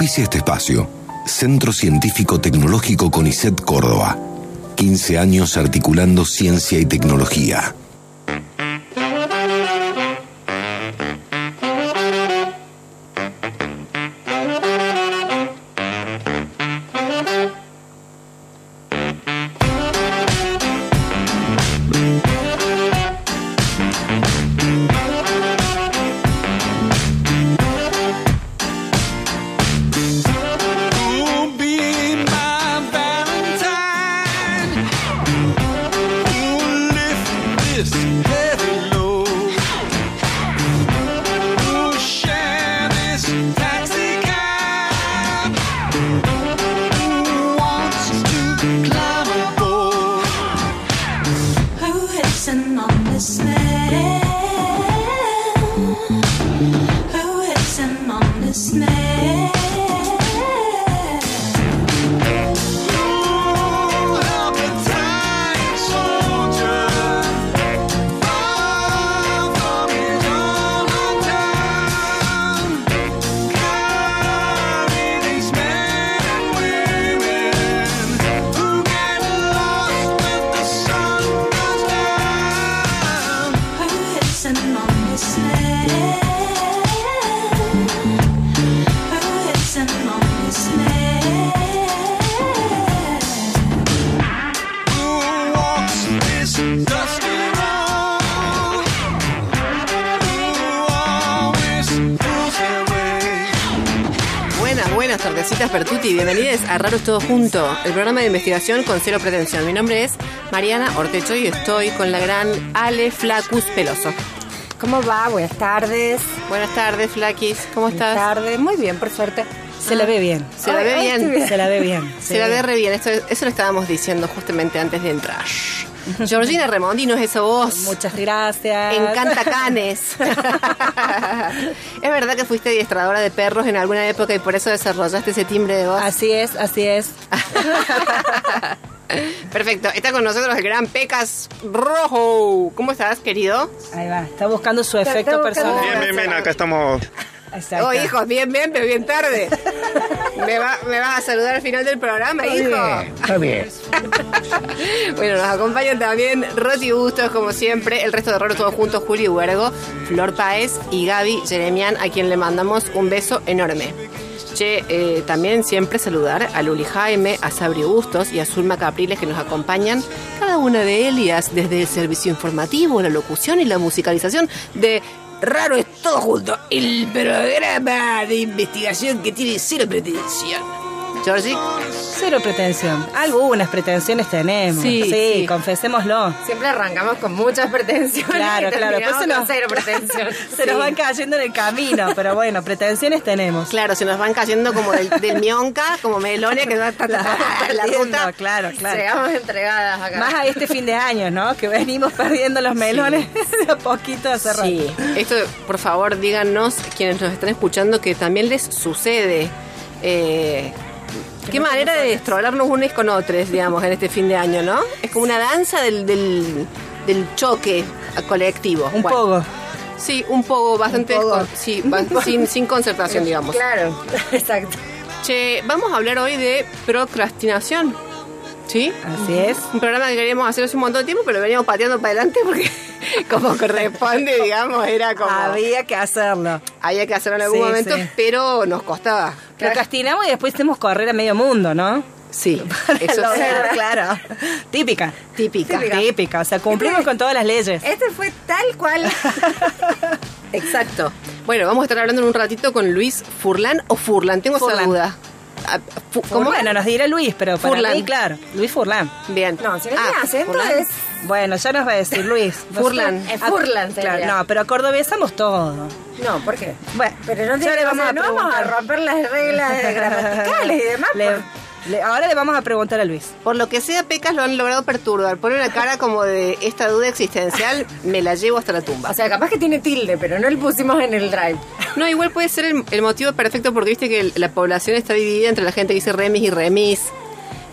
Auspicia este espacio. Centro Científico Tecnológico CONICET Córdoba. 15 años articulando ciencia y tecnología. Buenas, buenas tardecitas Pertuti, bienvenidos a Raros Todo Junto, el programa de investigación con cero pretensión. Mi nombre es Mariana Ortecho y estoy con la gran Ale Flacus Peloso. ¿Cómo va? Buenas tardes. Buenas tardes, Flaquis, ¿cómo Buenas estás? tardes. Muy bien, por suerte. Se la ve bien. Se la ve bien. Se la ve bien. Se la ve re bien, Esto- eso lo estábamos diciendo justamente antes de entrar. Georgina Remondino es esa voz. Muchas gracias. Encanta canes. ¿Es verdad que fuiste adiestradora de perros en alguna época y por eso desarrollaste ese timbre de voz? Así es, así es. Perfecto. Está con nosotros el gran Pecas Rojo. ¿Cómo estás, querido? Ahí va. Está buscando su efecto buscando- personal. Bien, bien, bien, acá estamos. Exacto. Oh, hijo, bien, bien, pero bien tarde. ¿Me, va- me vas a saludar al final del programa, hijo? Está bien. Bueno, nos acompañan también Roti Bustos, como siempre, el resto de Raro todos juntos, Juli Huergo, Flor Paez y Gaby Jeremian, a quien le mandamos un beso enorme. Che, eh, también siempre saludar a Luli Jaime, a Sabri Bustos y a Zulma Capriles que nos acompañan, cada una de ellas desde el servicio informativo, la locución y la musicalización de Raro es todo junto, el programa de investigación que tiene cero pretensión. Georgie, Cero pretensión. Algunas pretensiones tenemos. Sí, Sí, sí. confesémoslo. Siempre arrancamos con muchas pretensiones. Claro, y claro. terminamos Después se con nos, cero pretensión. se nos van cayendo en el camino, pero bueno, pretensiones tenemos. Claro, se nos van cayendo como del, del mionca, como melones que va ta, ta, la ruta. Claro, claro. Llegamos entregadas acá. Más a este fin de año, ¿no? Que venimos perdiendo los melones de a poquito hace rato. Sí, esto, por favor, díganos, quienes nos están escuchando, que también les sucede. Eh, qué manera de destrolarnos unos con otros, digamos, en este fin de año, ¿no? Es como una danza del, del, del choque colectivo. Un Bueno, poco. Sí, un poco, bastante. Un poco. sí, sin, sin concertación, digamos. Claro, exacto. Che, vamos a hablar hoy de procrastinación. ¿Sí? Así es. Un programa que queríamos hacer hace un montón de tiempo, pero lo veníamos pateando para adelante porque, como corresponde, digamos, era como. Había que hacerlo. Había que hacerlo en algún Sí, momento, sí. pero nos costaba. Procrastinamos y después hicimos correr a medio mundo, ¿no? Sí, eso Lo claro. Típica. Típica. Típica. O sea, cumplimos con todas las leyes. Este fue tal cual. Exacto. Bueno, vamos a estar hablando en un ratito con Luis Furlan o Furlan, tengo esa Furlan. duda. Ah, fu- ¿Cómo? Bueno, nos dirá Luis, pero para Furlan. mí, claro. Luis Furlan. Bien. No, si no Ah, acento Furlan. es... Bueno, ya nos va a decir Luis. Furlan. Es Furlan, sería. Claro, no, pero cordobesamos todo. No, ¿por qué? Bueno, Pero no, ya tiene, le vamos o sea, a no vamos a romper las reglas gramaticales y demás. Le- por- le- ahora le vamos a preguntar a Luis. Por lo que sea, Pecas lo han logrado perturbar. Pone una cara como de esta duda existencial, me la llevo hasta la tumba. O sea, capaz que tiene tilde, pero no lo pusimos en el drive. No, igual puede ser el, el motivo perfecto porque viste que el- la población está dividida entre la gente que dice remis y remis.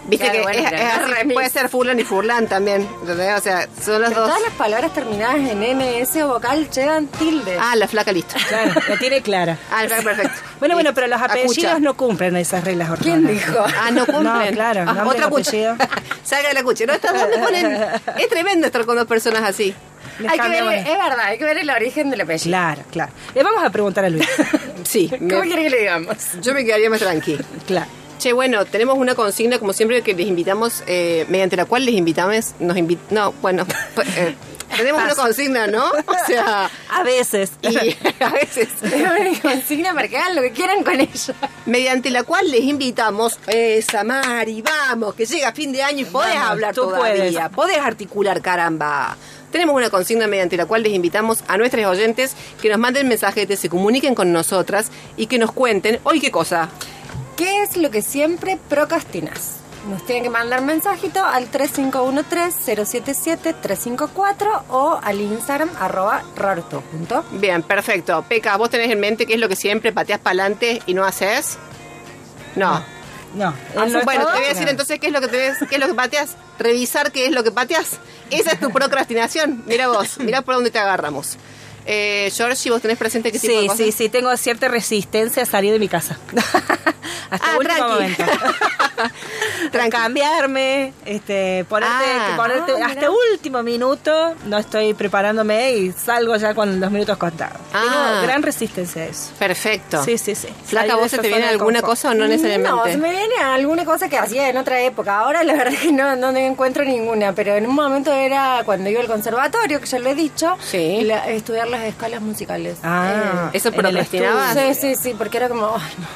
Viste Claro, que bueno, es- es así, puede ser Fulan y Furlan también. ¿entendés? O sea, son los Pero dos. Todas las palabras terminadas en NS o vocal llevan tilde. Ah, la flaca listo. Claro, la tiene clara. Ah, la flaca perfecto. Bueno, bueno, pero los Acucha. apellidos no cumplen esas reglas ¿Quién ortográficas. dijo? Ah, no cumplen. No, claro, Ah, otra apellido. Salga de la cucha. ¿No? ¿Hasta dónde ponen? Es tremendo estar con dos personas así. Les Hay que ver, es verdad, hay que ver el origen del apellido. Claro, claro. Le vamos a preguntar a Luis. Sí. ¿Cómo me- quiere que le digamos? yo me quedaría más tranqui. claro. Che, bueno, tenemos una consigna, como siempre, que les invitamos, eh, mediante la cual les invitamos, nos no, bueno, eh, tenemos una consigna, ¿no? O sea, A veces. y a veces, Es una consigna para que hagan lo que quieran con ella. mediante la cual les invitamos, esa Mari, vamos, que llega fin de año y podés Vamos, hablar tú todavía, puedes. podés articular, caramba. Tenemos una consigna mediante la cual les invitamos a nuestros oyentes que nos manden mensajetes, se comuniquen con nosotras y que nos cuenten, hoy qué cosa. ¿Qué es lo que siempre procrastinas? Nos tienen que mandar mensajito al 3513-077-354 o al Instagram arroba rarto. punto. Bien, perfecto. Peca, ¿vos tenés en mente qué es lo que siempre pateas para adelante y no haces? No. No. Ah, no bueno, te voy a decir no. entonces qué es lo que te ves, qué es lo que pateas, revisar qué es lo que pateas. Esa es tu procrastinación. Mira vos, mira por dónde te agarramos. Eh, Georgie, ¿vos tenés presente tipo de Sí, cosas? sí, sí, tengo cierta resistencia a salir de mi casa. Hasta Ah, el último tranqui. momento. Tranqui. Cambiarme, este, ponerte, Ah. que ponerte Ah, hasta último minuto, no estoy preparándome y salgo ya con los minutos contados. Ah. Tengo gran resistencia a eso. Perfecto. Sí, sí, sí. Flaca, ¿vos se te viene alguna cosa o no necesariamente? No, se me viene alguna cosa que hacía en otra época. Ahora la verdad que no, no encuentro ninguna, pero en un momento era cuando iba al conservatorio, que ya lo he dicho, Sí. la- estudiar las escalas musicales. Ah, ¿Eso en el procrastinabas? estudio. Sí, sí, sí, porque era como, ay, no,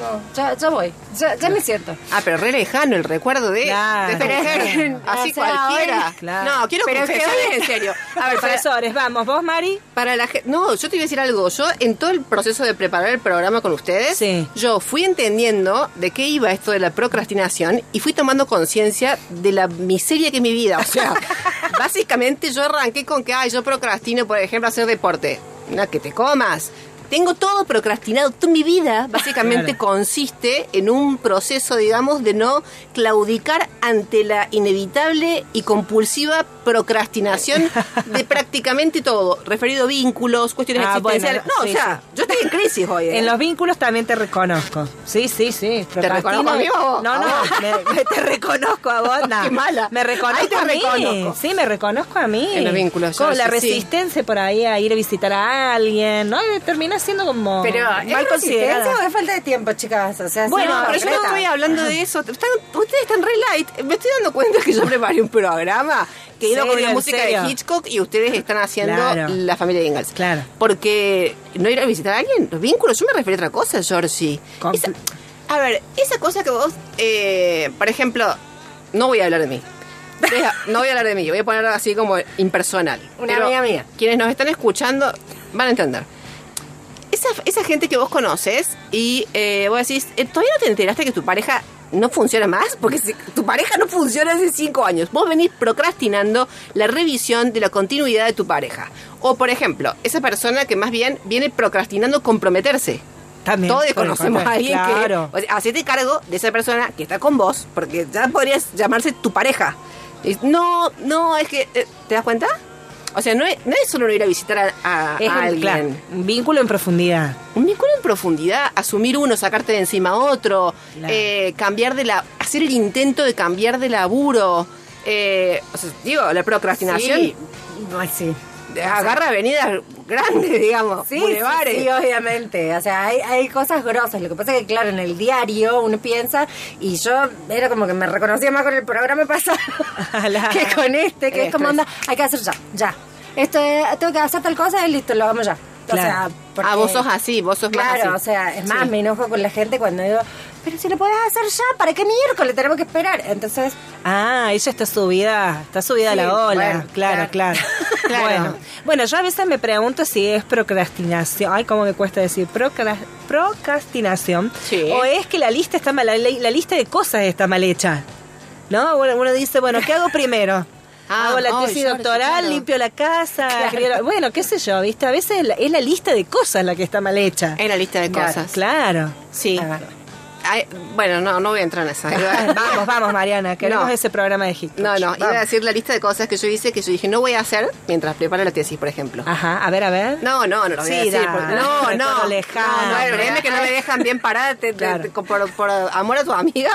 no, ya, ya voy, ya, ya me siento. Ah, pero re lejano el recuerdo de, Claro. de Pero mujer. que- Así o sea, cualquiera. Claro. No, quiero Pero que confesar hoy- en serio. A ver, para, Profesores, vamos, vos, Mari. Para la gente, no, yo te iba a decir algo. Yo en todo el proceso de preparar el programa con ustedes, Sí. yo fui entendiendo de qué iba esto de la procrastinación y fui tomando conciencia de la miseria que es mi vida. O sea, básicamente yo arranqué con que, ay, yo procrastino, por ejemplo, hacer deporte. No, que te comas. Tengo todo procrastinado. Toda mi vida básicamente consiste en un proceso, digamos, de no claudicar ante la inevitable y compulsiva procrastinación de prácticamente todo, referido a vínculos, cuestiones Ah, bueno, existenciales. no, sí, o sea, yo estoy en crisis hoy. ¿eh? En los vínculos también te reconozco. Sí, sí, sí. reconozco a mí? No, no, me- me- te reconozco a vos. no. Qué mala. Me reconozco Ahí te a mí. reconozco. Sí, me reconozco a mí. En los vínculos, yo la sí, resistencia por ahí a ir a visitar a alguien, ¿no? Y termina siendo como Pero, ¿es mal considerada. o es falta de tiempo, chicas? O sea, Bueno, pero yo no estoy hablando de eso. Están- ustedes están re light. Me estoy dando cuenta que yo preparé un programa que iba con la ¿En música serio? de Hitchcock y ustedes están haciendo Claro. la familia Ingalls. Claro. Porque no ir a visitar a alguien, los vínculos, yo me refiero a otra cosa, Georgie. Esa- a ver, esa cosa que vos, eh, por ejemplo, no voy a hablar de mí. Deja, no voy a hablar de mí, voy a ponerlo así como impersonal. Una Pero amiga mía. Quienes nos están escuchando van a entender. Esa, esa gente que vos conoces y eh, vos decís, eh, ¿todavía no te enteraste que tu pareja no funciona más? Porque si tu pareja no funciona hace cinco años. Vos venís procrastinando la revisión de la continuidad de tu pareja. O, por ejemplo, esa persona que más bien viene procrastinando comprometerse. También. Todos conocemos a alguien claro. que... O sea, hacete cargo de esa persona que está con vos, porque ya podrías llamarse tu pareja. Y, no, no, es que... eh, ¿Te das cuenta? O sea, no es, no es solo no ir a visitar a, a- Es a un, alguien. claro, un vínculo en profundidad. Un vínculo en profundidad, asumir uno, sacarte de encima otro, Claro. eh, cambiar de la... Hacer el intento de cambiar de laburo. Eh, o sea, digo, la procrastinación Sí. Ay, sí. Agarra avenidas grandes, digamos, Sí, bulevares. sí, sí, obviamente. O sea, hay, hay cosas grosas. Lo que pasa es que, claro, en el diario uno piensa, y yo era como que me reconocía más con el programa pasado que con este, que es como es. anda, hay que hacer ya, ya. Esto es- tengo que hacer tal cosa y listo, lo hagamos ya. O Claro. sea, porque- Ah, vos sos así, vos sos más Claro, así. o sea, es más, Sí. me enojo con la gente cuando digo, pero si lo podés hacer ya, ¿para qué miércoles tenemos que esperar? Entonces, Ah, ella está subida, está subida a la ola. bueno, claro, claro. Claro. Bueno, bueno, yo a veces me pregunto si es procrastinación. Ay, cómo me cuesta decir procra- procrastinación. Sí. O es que la lista está mal, la, la lista de cosas está mal hecha. ¿No? Bueno, uno dice, bueno, ¿qué hago primero? Ah, Hago la tesis doctoral, claro. limpio la casa, bueno, qué sé yo, ¿viste? A veces es la, es la lista de cosas la que está mal hecha. Es la lista de cosas. Claro. Sí. Ay, bueno, no, no voy a entrar en esa. vamos, vamos, Mariana, queremos No. ese programa de Egipto. No, no, iba a Vamos. decir la lista de cosas que yo hice que yo dije no voy a hacer mientras preparo la tesis, por ejemplo. Ajá, a ver, a ver. No, no, no lo voy a Sí, decir. da, porque- no, no. lejano. No, no, créeme que no me dejan bien parada te- te- Claro. te- por, por amor a tu amiga.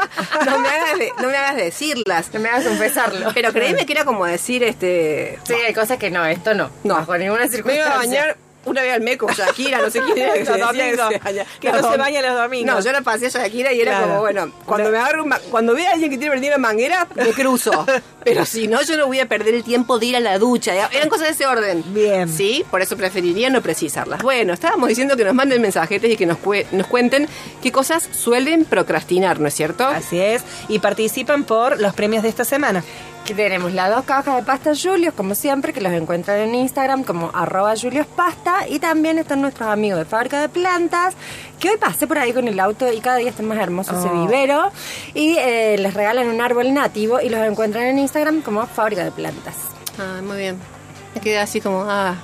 No me hagas, de- no me hagas decirlas. No me hagas confesarlo. Pero créeme que era como decir, este... Sí, hay cosas que no, esto no. No. Bajo ninguna Me iba circunstancia. a bañar una vez al mes con Shakira, no sé quién era que se decía se. Que no se baña los domingos. No, yo la pasé a Shakira y era Claro. como, bueno, cuando me agarro un cuando vea a alguien que tiene prendida una manguera, me cruzo. Pero si no, yo no voy a perder el tiempo de ir a la ducha. Eran cosas de ese orden. Bien. Sí, por eso preferiría no precisarlas. Bueno, estábamos diciendo que nos manden mensajetes y que nos, cue- nos cuenten qué cosas suelen procrastinar, ¿no es cierto? Así es. Y participan por los premios de esta semana. Que tenemos las dos cajas de pasta Julios, como siempre, que los encuentran en Instagram como arroba juliospasta. Y también están nuestros amigos de Fábrica de Plantas, que hoy pasé por ahí con el auto y cada día está más hermoso ese Oh. vivero. Y eh, les regalan un árbol nativo y los encuentran en Instagram como Fábrica de Plantas. Ah, muy bien. Me quedé así como, ah,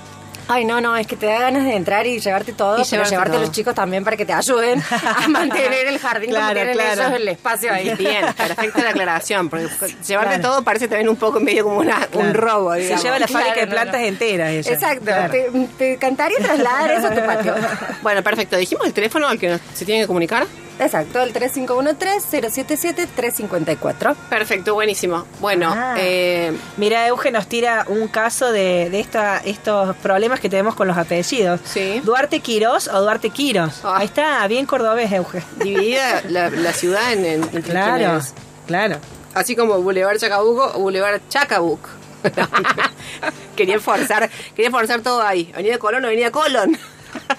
Ay, no, no, es que te da ganas de entrar y llevarte todo, Y pero llevarte llevarte a todo. los chicos también para que te ayuden a mantener el jardín como Claro, tienen claro. ellos el espacio ahí. Bien, perfecta la aclaración, porque llevarte Claro. todo parece también un poco medio como una, un robo, Se digamos. lleva la fábrica de plantas no. entera ella. Exacto, te, te encantaría trasladar eso a tu patio. Bueno, perfecto. ¿Dijimos el teléfono al que nos- se tiene que comunicar? Exacto, el 3513-077-354. Perfecto, buenísimo. Bueno, Ah. eh, Mira, Euge nos tira un caso de, de esta, estos problemas que tenemos con los apellidos. Sí. Duarte Quirós o Duarte Quiros. Ah. Ahí está, bien cordobés, Euge. dividida la, la ciudad en, en- Claro, claro. Así como Boulevard Chacabuco o Boulevard Chacabuc. quería forzar, quería forzar todo ahí. Avenida Colón, Avenida Colón.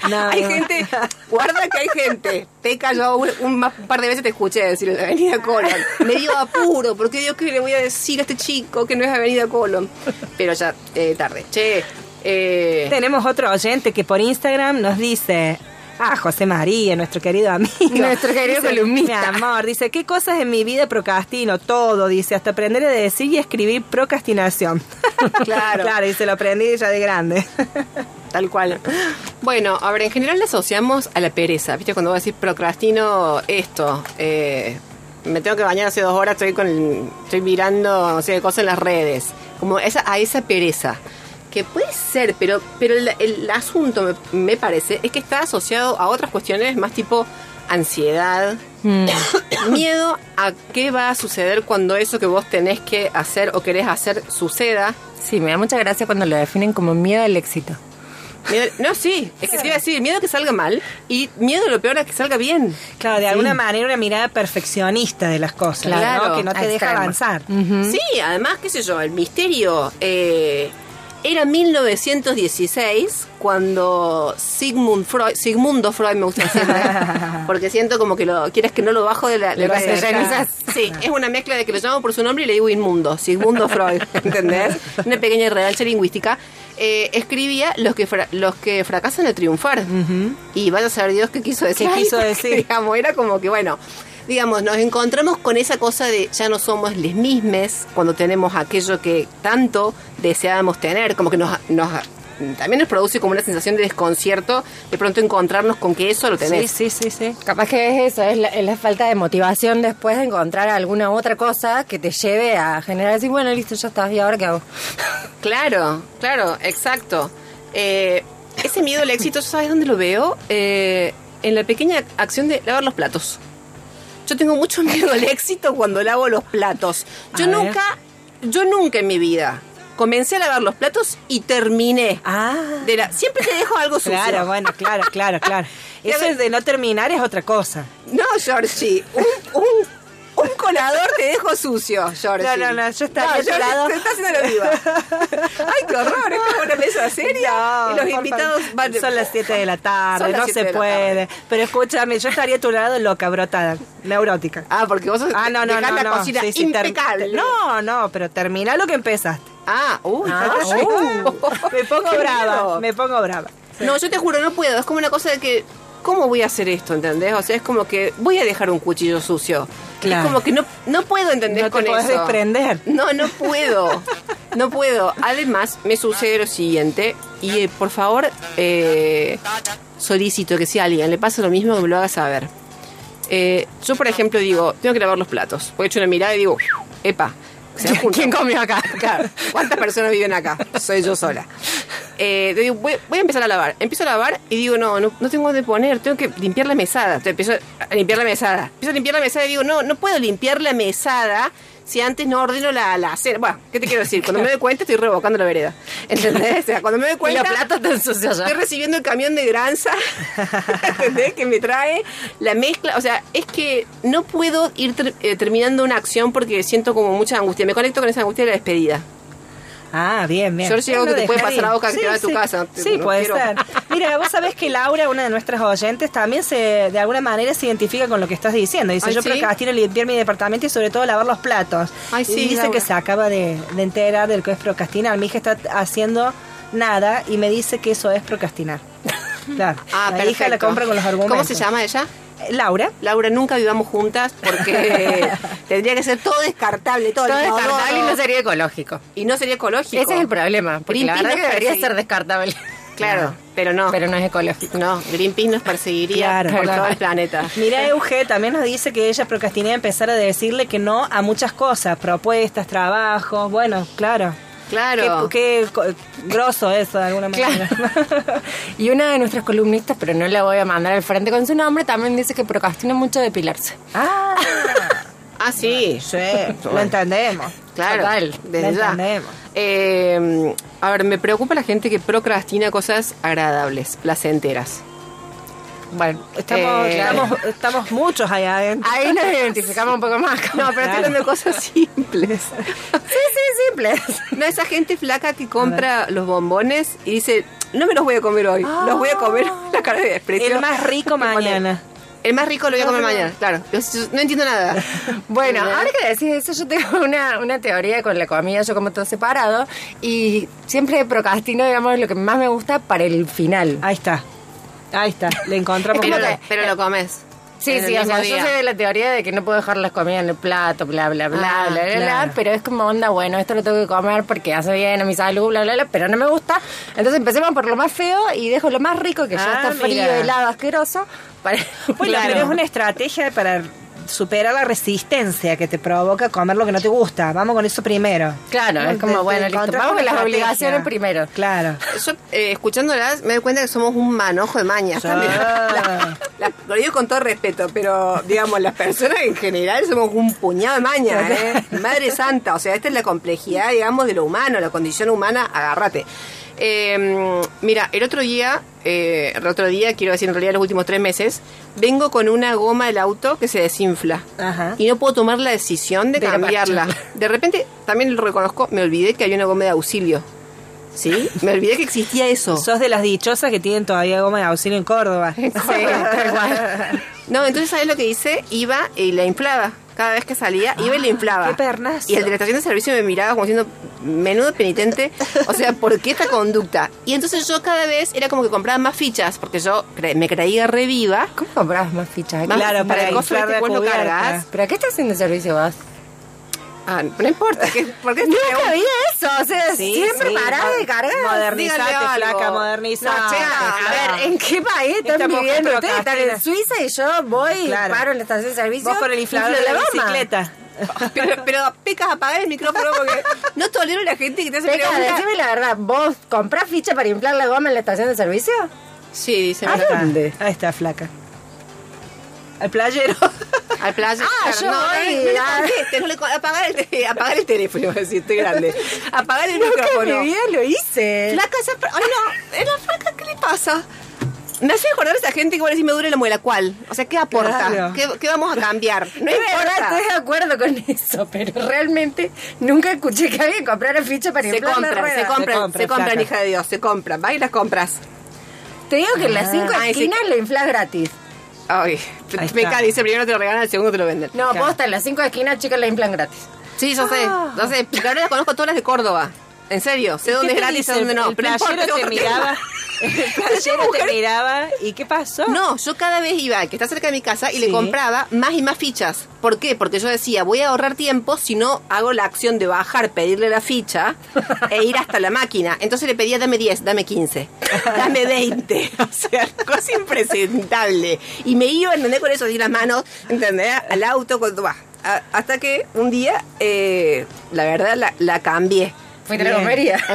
No, hay no. gente, guarda que hay gente. Peca, yo un, un ma- un par de veces te escuché decir la Avenida Colón. Me dio apuro, porque Dios que le voy a decir a este chico que no es Avenida Colón. Pero ya, eh, tarde. Che, eh, Tenemos otro oyente que por Instagram nos dice. Ah, José María, nuestro querido amigo. Nuestro querido Dice, columnista. Mi amor, dice, ¿qué cosas en mi vida procrastino? Todo, dice, hasta aprender a decir y escribir procrastinación. Claro. claro, y se lo aprendí ya de grande. Tal cual. Bueno, a ver, en general le asociamos a la pereza. ¿Viste? Cuando vos decís procrastino esto, eh, me tengo que bañar hace dos horas, estoy con el- estoy mirando, no sé, cosas en las redes. Como esa, a esa pereza. Que puede ser, pero, pero el, el asunto, me, me parece, es que está asociado a otras cuestiones más tipo ansiedad, miedo a qué va a suceder cuando eso que vos tenés que hacer o querés hacer suceda. Sí, me da mucha gracia cuando lo definen como miedo al éxito. Miedo- no, sí, es que te iba a decir, miedo a que salga mal y miedo lo peor a que salga bien. Claro, de Sí. alguna manera una mirada perfeccionista de las cosas, Claro, ¿no? que no te deja extrema. avanzar. Sí, además, qué sé yo, el misterio eh, era 1916 cuando Sigmund Freud, Sigmundo Freud me gusta decirle, porque siento como que lo quieres que no lo bajo de la, de la. Sí, es una mezcla de que lo llamo por su nombre y le digo inmundo, Sigmundo Freud, ¿entendés? Una pequeña revancha lingüística. Eh, escribía los que fra- los que fracasan al triunfar y vaya a saber Dios qué quiso decir ¿Qué quiso decir? digamos era como que bueno digamos nos encontramos con esa cosa de ya no somos les mismes cuando tenemos aquello que tanto deseábamos tener como que nos, nos también nos produce como una sensación de desconcierto de pronto encontrarnos con que eso lo tenés sí, sí, sí. Capaz que es eso, es la, es la falta de motivación después de encontrar alguna otra cosa que te lleve a generar así, bueno, listo, ya está, ¿y ahora qué hago? Claro, claro, exacto. Eh, ese miedo al éxito, ¿sabes dónde lo veo? Eh, en la pequeña acción de lavar los platos. Yo tengo mucho miedo al éxito cuando lavo los platos. Yo A ver. nunca, yo nunca en mi vida comencé a lavar los platos y terminé. Ah. De la, siempre te dejo algo sucio. Claro, bueno, claro, claro, claro. Eso es de no terminar es otra cosa. No, Georgie, un, un, un colador te dejo sucio, Georgie. No, no, no, yo estaría a tu Georgie, lado. Te está haciendo la viva. Ay, qué horror, es una mesa seria. No, y los invitados van... Son las 7 de la tarde, no se puede. Pero escúchame, yo estaría a tu lado loca, brotada, neurótica. Ah, porque vos sos Ah, no, no, no, la no. cocina Sí, sí, impecable. No, no, pero termina lo que empezaste. Ah, uy, Ah, uh, me pongo brava, me pongo brava. No, yo te juro, no puedo. Es como una cosa de que, ¿cómo voy a hacer esto? ¿Entendés? O sea, es como que voy a dejar un cuchillo sucio. Claro. Es como que no, no puedo entender No te con podés eso. desprender. No, no puedo. No puedo. Además, me sucede lo siguiente. Y eh, por favor, eh, solicito que si a alguien le pasa lo mismo, que me lo haga saber. Eh, yo, por ejemplo, digo, tengo que lavar los platos. Porque he hecho una mirada y digo, epa. Se. ¿Quién comió acá? Claro, ¿Cuántas personas viven acá? Soy yo sola. Eh, te digo, voy, voy a empezar a lavar. Empiezo a lavar y digo, no, no, no tengo dónde poner, tengo que limpiar la mesada. Entonces empiezo a limpiar la mesada. Empiezo a limpiar la mesada y digo, no, no puedo limpiar la mesada si antes no ordeno la, la acera. Bueno, ¿qué te quiero decir? Cuando me doy cuenta estoy revocando la vereda. ¿Entendés? O sea, cuando me doy cuenta... te ensucios ya. Estoy recibiendo el camión de granza, ¿entendés? Que me trae la mezcla. O sea, es que no puedo ir ter- eh, terminando una acción porque siento como mucha angustia. Me conecto con esa angustia de la despedida. Ah, bien, bien. Georgie, algo que te puede pasar ir. a vos que te va a tu casa. Sí, no puede quiero. ser. Mira, vos sabés que Laura, una de nuestras oyentes, también se de alguna manera se identifica con lo que estás diciendo. Dice, Ay, yo ¿sí? procrastino limpiar mi departamento y sobre todo lavar los platos. Ay, y sí, dice Laura. que se acaba de, de enterar del que es procrastinar. Mi hija está haciendo nada y me dice que eso es procrastinar. Claro. Ah, la perfecto. hija la compra con los argumentos. ¿Cómo se llama ella? Laura. Laura, nunca vivamos juntas porque tendría que ser todo descartable, todo, Todo descartable y no sería ecológico. Y no sería ecológico. Ese es el problema, porque la Greenpeace verdad que nos debería ser descartable. Claro, pero no. Pero no es ecológico. no, Greenpeace nos perseguiría Claro, por claro. todo el planeta. Mira, Euge también nos dice que ella procrastina empezar a decirle que no a muchas cosas, propuestas, trabajos, bueno, claro. Claro. Qué, qué grosso eso de alguna manera. Y una de nuestras columnistas, pero no la voy a mandar al frente con su nombre, también dice que procrastina mucho depilarse. ah, Ah, sí. sí, lo entendemos. Claro, Total, desde lo ya. entendemos. Eh, a ver, me preocupa la gente que procrastina cosas agradables, placenteras. Bueno, Estamos, Eh, estamos, estamos muchos allá adentro. ahí nos identificamos un poco más. No, pero estoy Claro. hablando de cosas simples. Sí, sí, simple. No, esa gente flaca que compra los bombones y dice, no me los voy a comer hoy, los voy a comer la cara de desprecio. El más rico mañana. El más rico lo voy a comer mañana, claro. No entiendo nada. Bueno, ahora que decís eso, yo tengo una, una teoría con la comida, yo como todo separado, y siempre procrastino, digamos, lo que más me gusta para el final. Ahí está. Ahí está. Le encontramos. Pero, lo, que- pero lo comes. Sí, sí, o sea, yo soy de la teoría de que no puedo dejar las comidas en el plato, bla, bla, bla, Ah, bla, bla, pero es como onda, bueno, esto lo tengo que comer porque hace bien a mi salud, bla, bla, bla, pero no me gusta. Entonces empecemos por lo más feo y dejo lo más rico, que ya Ah, está frío, helado, asqueroso, para... Bueno, Claro. pero es una estrategia para superar la resistencia que te provoca comer lo que no te gusta. Vamos con eso primero. Claro, es como, te bueno, listo, vamos con las estrategia. obligaciones primero. Claro. Yo, eh, escuchándolas, me doy cuenta que somos un manojo de mañas Sí. también. La- la- lo digo con todo respeto, pero digamos, las personas en general somos un puñado de mañas, ¿eh? Madre santa, o sea, esta es la complejidad, digamos, de lo humano, la condición humana, agárrate. Eh, mira, el otro día, eh, el otro día, quiero decir, en realidad los últimos tres meses, vengo con una goma del auto que se desinfla. Ajá. Y no puedo tomar la decisión de, De cambiarla. De repente, también lo reconozco, me olvidé que había una goma de auxilio. ¿Sí? Me olvidé que existía eso. Sos de las dichosas que tienen todavía goma de auxilio en Córdoba. Sí. No, entonces, ¿sabes lo que hice? Iba y la inflaba. Cada vez que salía, iba y la inflaba. qué pernazo. Y el de la estación de servicio me miraba como diciendo, menudo penitente. O sea, ¿por qué esta conducta? Y entonces yo cada vez era como que compraba más fichas, porque yo cre- me creía reviva. ¿Cómo comprabas más fichas? Más- Claro, para el este la vos lo cubierta. cargas. ¿Pero a qué estás haciendo servicio vos? Ah, no importa. ¿qué- ¿Por qué te Nunca vi eso, o sea, Sí, siempre sí, de cargar. modernizate, flaca, modernizate. No, chica, A ver, ¿en qué país están Esta mujer viviendo ustedes? Están en Suiza y yo voy Claro. y paro en la estación de servicio. Vos con el inflador de la goma. bicicleta. Pero, pero pecas apagar el micrófono porque no tolero la gente que te hace Peca, preguntas. decime la verdad, ¿vos comprás ficha para inflar la goma en la estación de servicio? Sí, dice. ¿A dónde? Ahí está, flaca. Al playero. Al playa. Ah, yo no, voy, no, le ah. contestes, apagar el, te- apagar el teléfono, decir, estoy grande. Apagar el micrófono. mi vida lo hice. Flaca, esa, ay no, es la flaca, ¿qué le pasa? Me hace acordar a esa gente que va a decir me duele la muela, ¿cuál? O sea, ¿qué aporta? Claro. ¿Qué, qué vamos a cambiar? No Es verdad, importa. estoy de acuerdo con eso, pero realmente nunca escuché que alguien comprara ficha para Se la rueda. se compran, Se compran, se compran, flaca. hija de Dios, se compran. Va y las compras. Te digo que en las cinco Ay, sí. esquinas lo inflas gratis. Ay, está. dice primero te lo regalan, el segundo te lo venden. No, Claro. posta, en las cinco esquinas, chicas, la inflan gratis. Sí, yo sé, yo sé. Pero ahora las conozco todas las de Córdoba. En serio, sé dónde es ¿Qué te gratis, sé dónde no. El playero te miraba, El playero te miraba. ¿Y qué pasó? No, yo cada vez iba al que está cerca de mi casa y le compraba más y más fichas. ¿Por qué? Porque yo decía, voy a ahorrar tiempo si no hago la acción de bajar, pedirle la ficha e ir hasta la máquina. Entonces le pedía, dame 10, dame 15, dame 20. O sea, cosa impresentable. Y me iba, ¿entendés? Con eso así las manos, ¿entendés? Al auto, cuando va. Hasta que un día, eh, la verdad, la, la cambié. Fuiste a la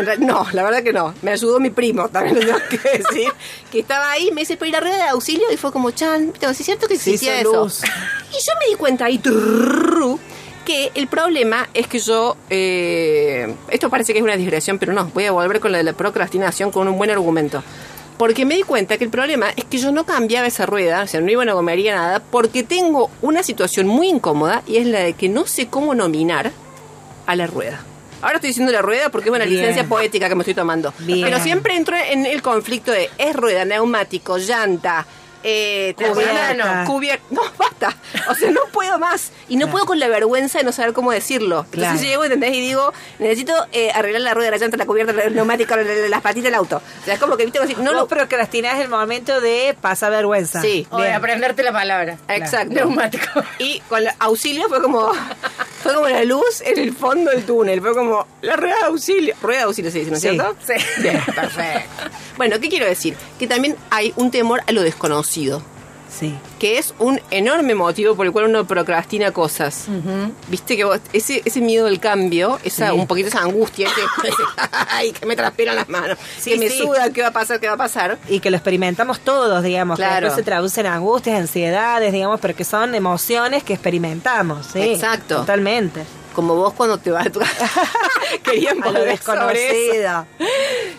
re- No, la verdad que no. Me ayudó mi primo, también lo tengo que decir. Que estaba ahí, me dice, pero ¿y la rueda de auxilio? Y fue como, chan, ¿sí es cierto que existía eso? luz. Y yo me di cuenta ahí, que el problema es que yo... eh, esto parece que es una digresión, pero no. Voy a volver con la de la procrastinación con un buen argumento. Porque me di cuenta que el problema es que yo no cambiaba esa rueda, o sea, no iba a una gomería nada, porque tengo una situación muy incómoda y es la de que no sé cómo nominar a la rueda. Ahora estoy diciendo la rueda porque es una Bien. licencia poética que me estoy tomando. Bien. Pero siempre entro en el conflicto de es rueda, neumático, llanta, eh, Cubierta. no, cubierta. No, basta. O sea, no puedo más. Y no puedo con la vergüenza de no saber cómo decirlo. Entonces Claro. llego, ¿entendés? Y digo, necesito eh, arreglar la rueda, la llanta, la cubierta, el neumático, la- la- las patitas del auto. O sea, es como que, viste, como decir, no lo... procrastinás el momento de pasar vergüenza. Sí. O de aprenderte la palabra. Exacto. Neumático. Y con el auxilio fue como fue como la luz en el fondo del túnel. Fue como la rueda de auxilio. Rueda de auxilio se dice, ¿no es Sí. cierto? Sí. Bien, perfecto. Bueno, ¿qué quiero decir? Que también hay un temor a lo desconocido. Sí. Que es un enorme motivo por el cual uno procrastina cosas. Viste que vos- ese, ese miedo al cambio, esa, Sí. un poquito esa angustia, ese, ay, que me transpiran las manos, Sí, que me sí. suda, ¿qué va a pasar? ¿Qué va a pasar? Y que lo experimentamos todos, digamos, que Claro. después se traducen en angustias, ansiedades, digamos, pero que son emociones que experimentamos, ¿sí? Exacto. Totalmente. Como vos cuando te vas a tu Querían A lo volver sobre eso. desconocido.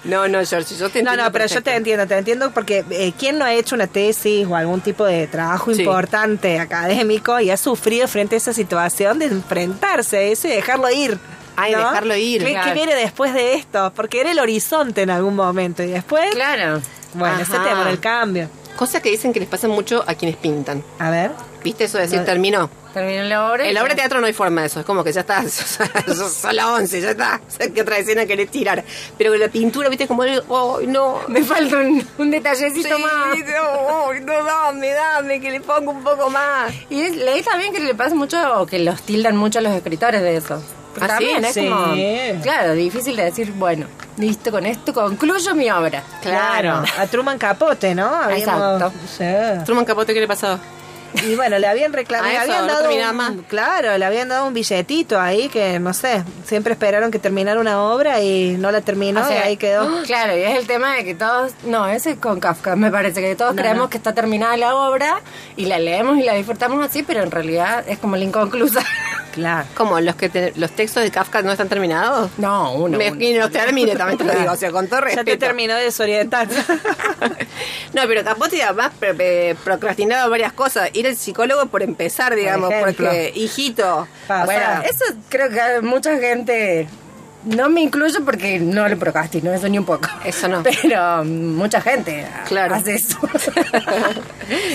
No, no, George, yo te No, entiendo no, pero yo te entiendo, te entiendo porque eh, ¿quién no ha hecho una tesis o algún tipo de trabajo Sí. importante académico y ha sufrido frente a esa situación de enfrentarse a eso y dejarlo ir? Ay, dejarlo ir, ¿Qué, qué claro. viene después de esto? Porque era el horizonte en algún momento y después, Claro. bueno, Ajá. ese tema del cambio. Cosa que dicen que les pasa mucho a quienes pintan. A ver. ¿Viste eso de decir No. terminó? Terminó la obra. En la obra de teatro no hay forma de eso, es como que ya está, son las 11, ya está. ¿Qué otra escena querés tirar? Pero la pintura, viste, como, ¡ay, no! Me falta un, un detallecito Sí, más. ¡ay, no, dame, dame, que le pongo un poco más! Y es- leí también que le pasa mucho, que los tildan mucho a los escritores de eso. ¿Ah, sí? también es Sí. como, claro, difícil de decir, bueno, listo, con esto concluyo mi obra. Claro. A Truman Capote, ¿no? Habíamos- Exacto. Sí. Truman Capote, ¿qué le pasó? Y bueno, le habían reclamado, le habían dado terminaba un- más. claro, le habían dado un billetito ahí que no sé, siempre esperaron que terminara una obra y no la terminó O sea, y ahí quedó. Claro, y es el tema de que todos, no, ese es con Kafka, me parece que todos No, creemos no. que está terminada la obra y la leemos y la disfrutamos así, pero en realidad es como la inconclusa. Claro. ¿Cómo? ¿Los, que te- ¿Los textos de Kafka no están terminados? No, uno. Me, uno. y no los termine, también te lo digo, o sea, con todo Ya te terminó de desorientar. No, pero Capote además pre- procrastinaba varias cosas. Ir al psicólogo por empezar, digamos, porque, hijito, Pa- o Bueno, sea, eso creo que mucha gente no me incluyo porque no lo procrastino, eso ni un poco. Eso no. Pero mucha gente Claro. hace eso.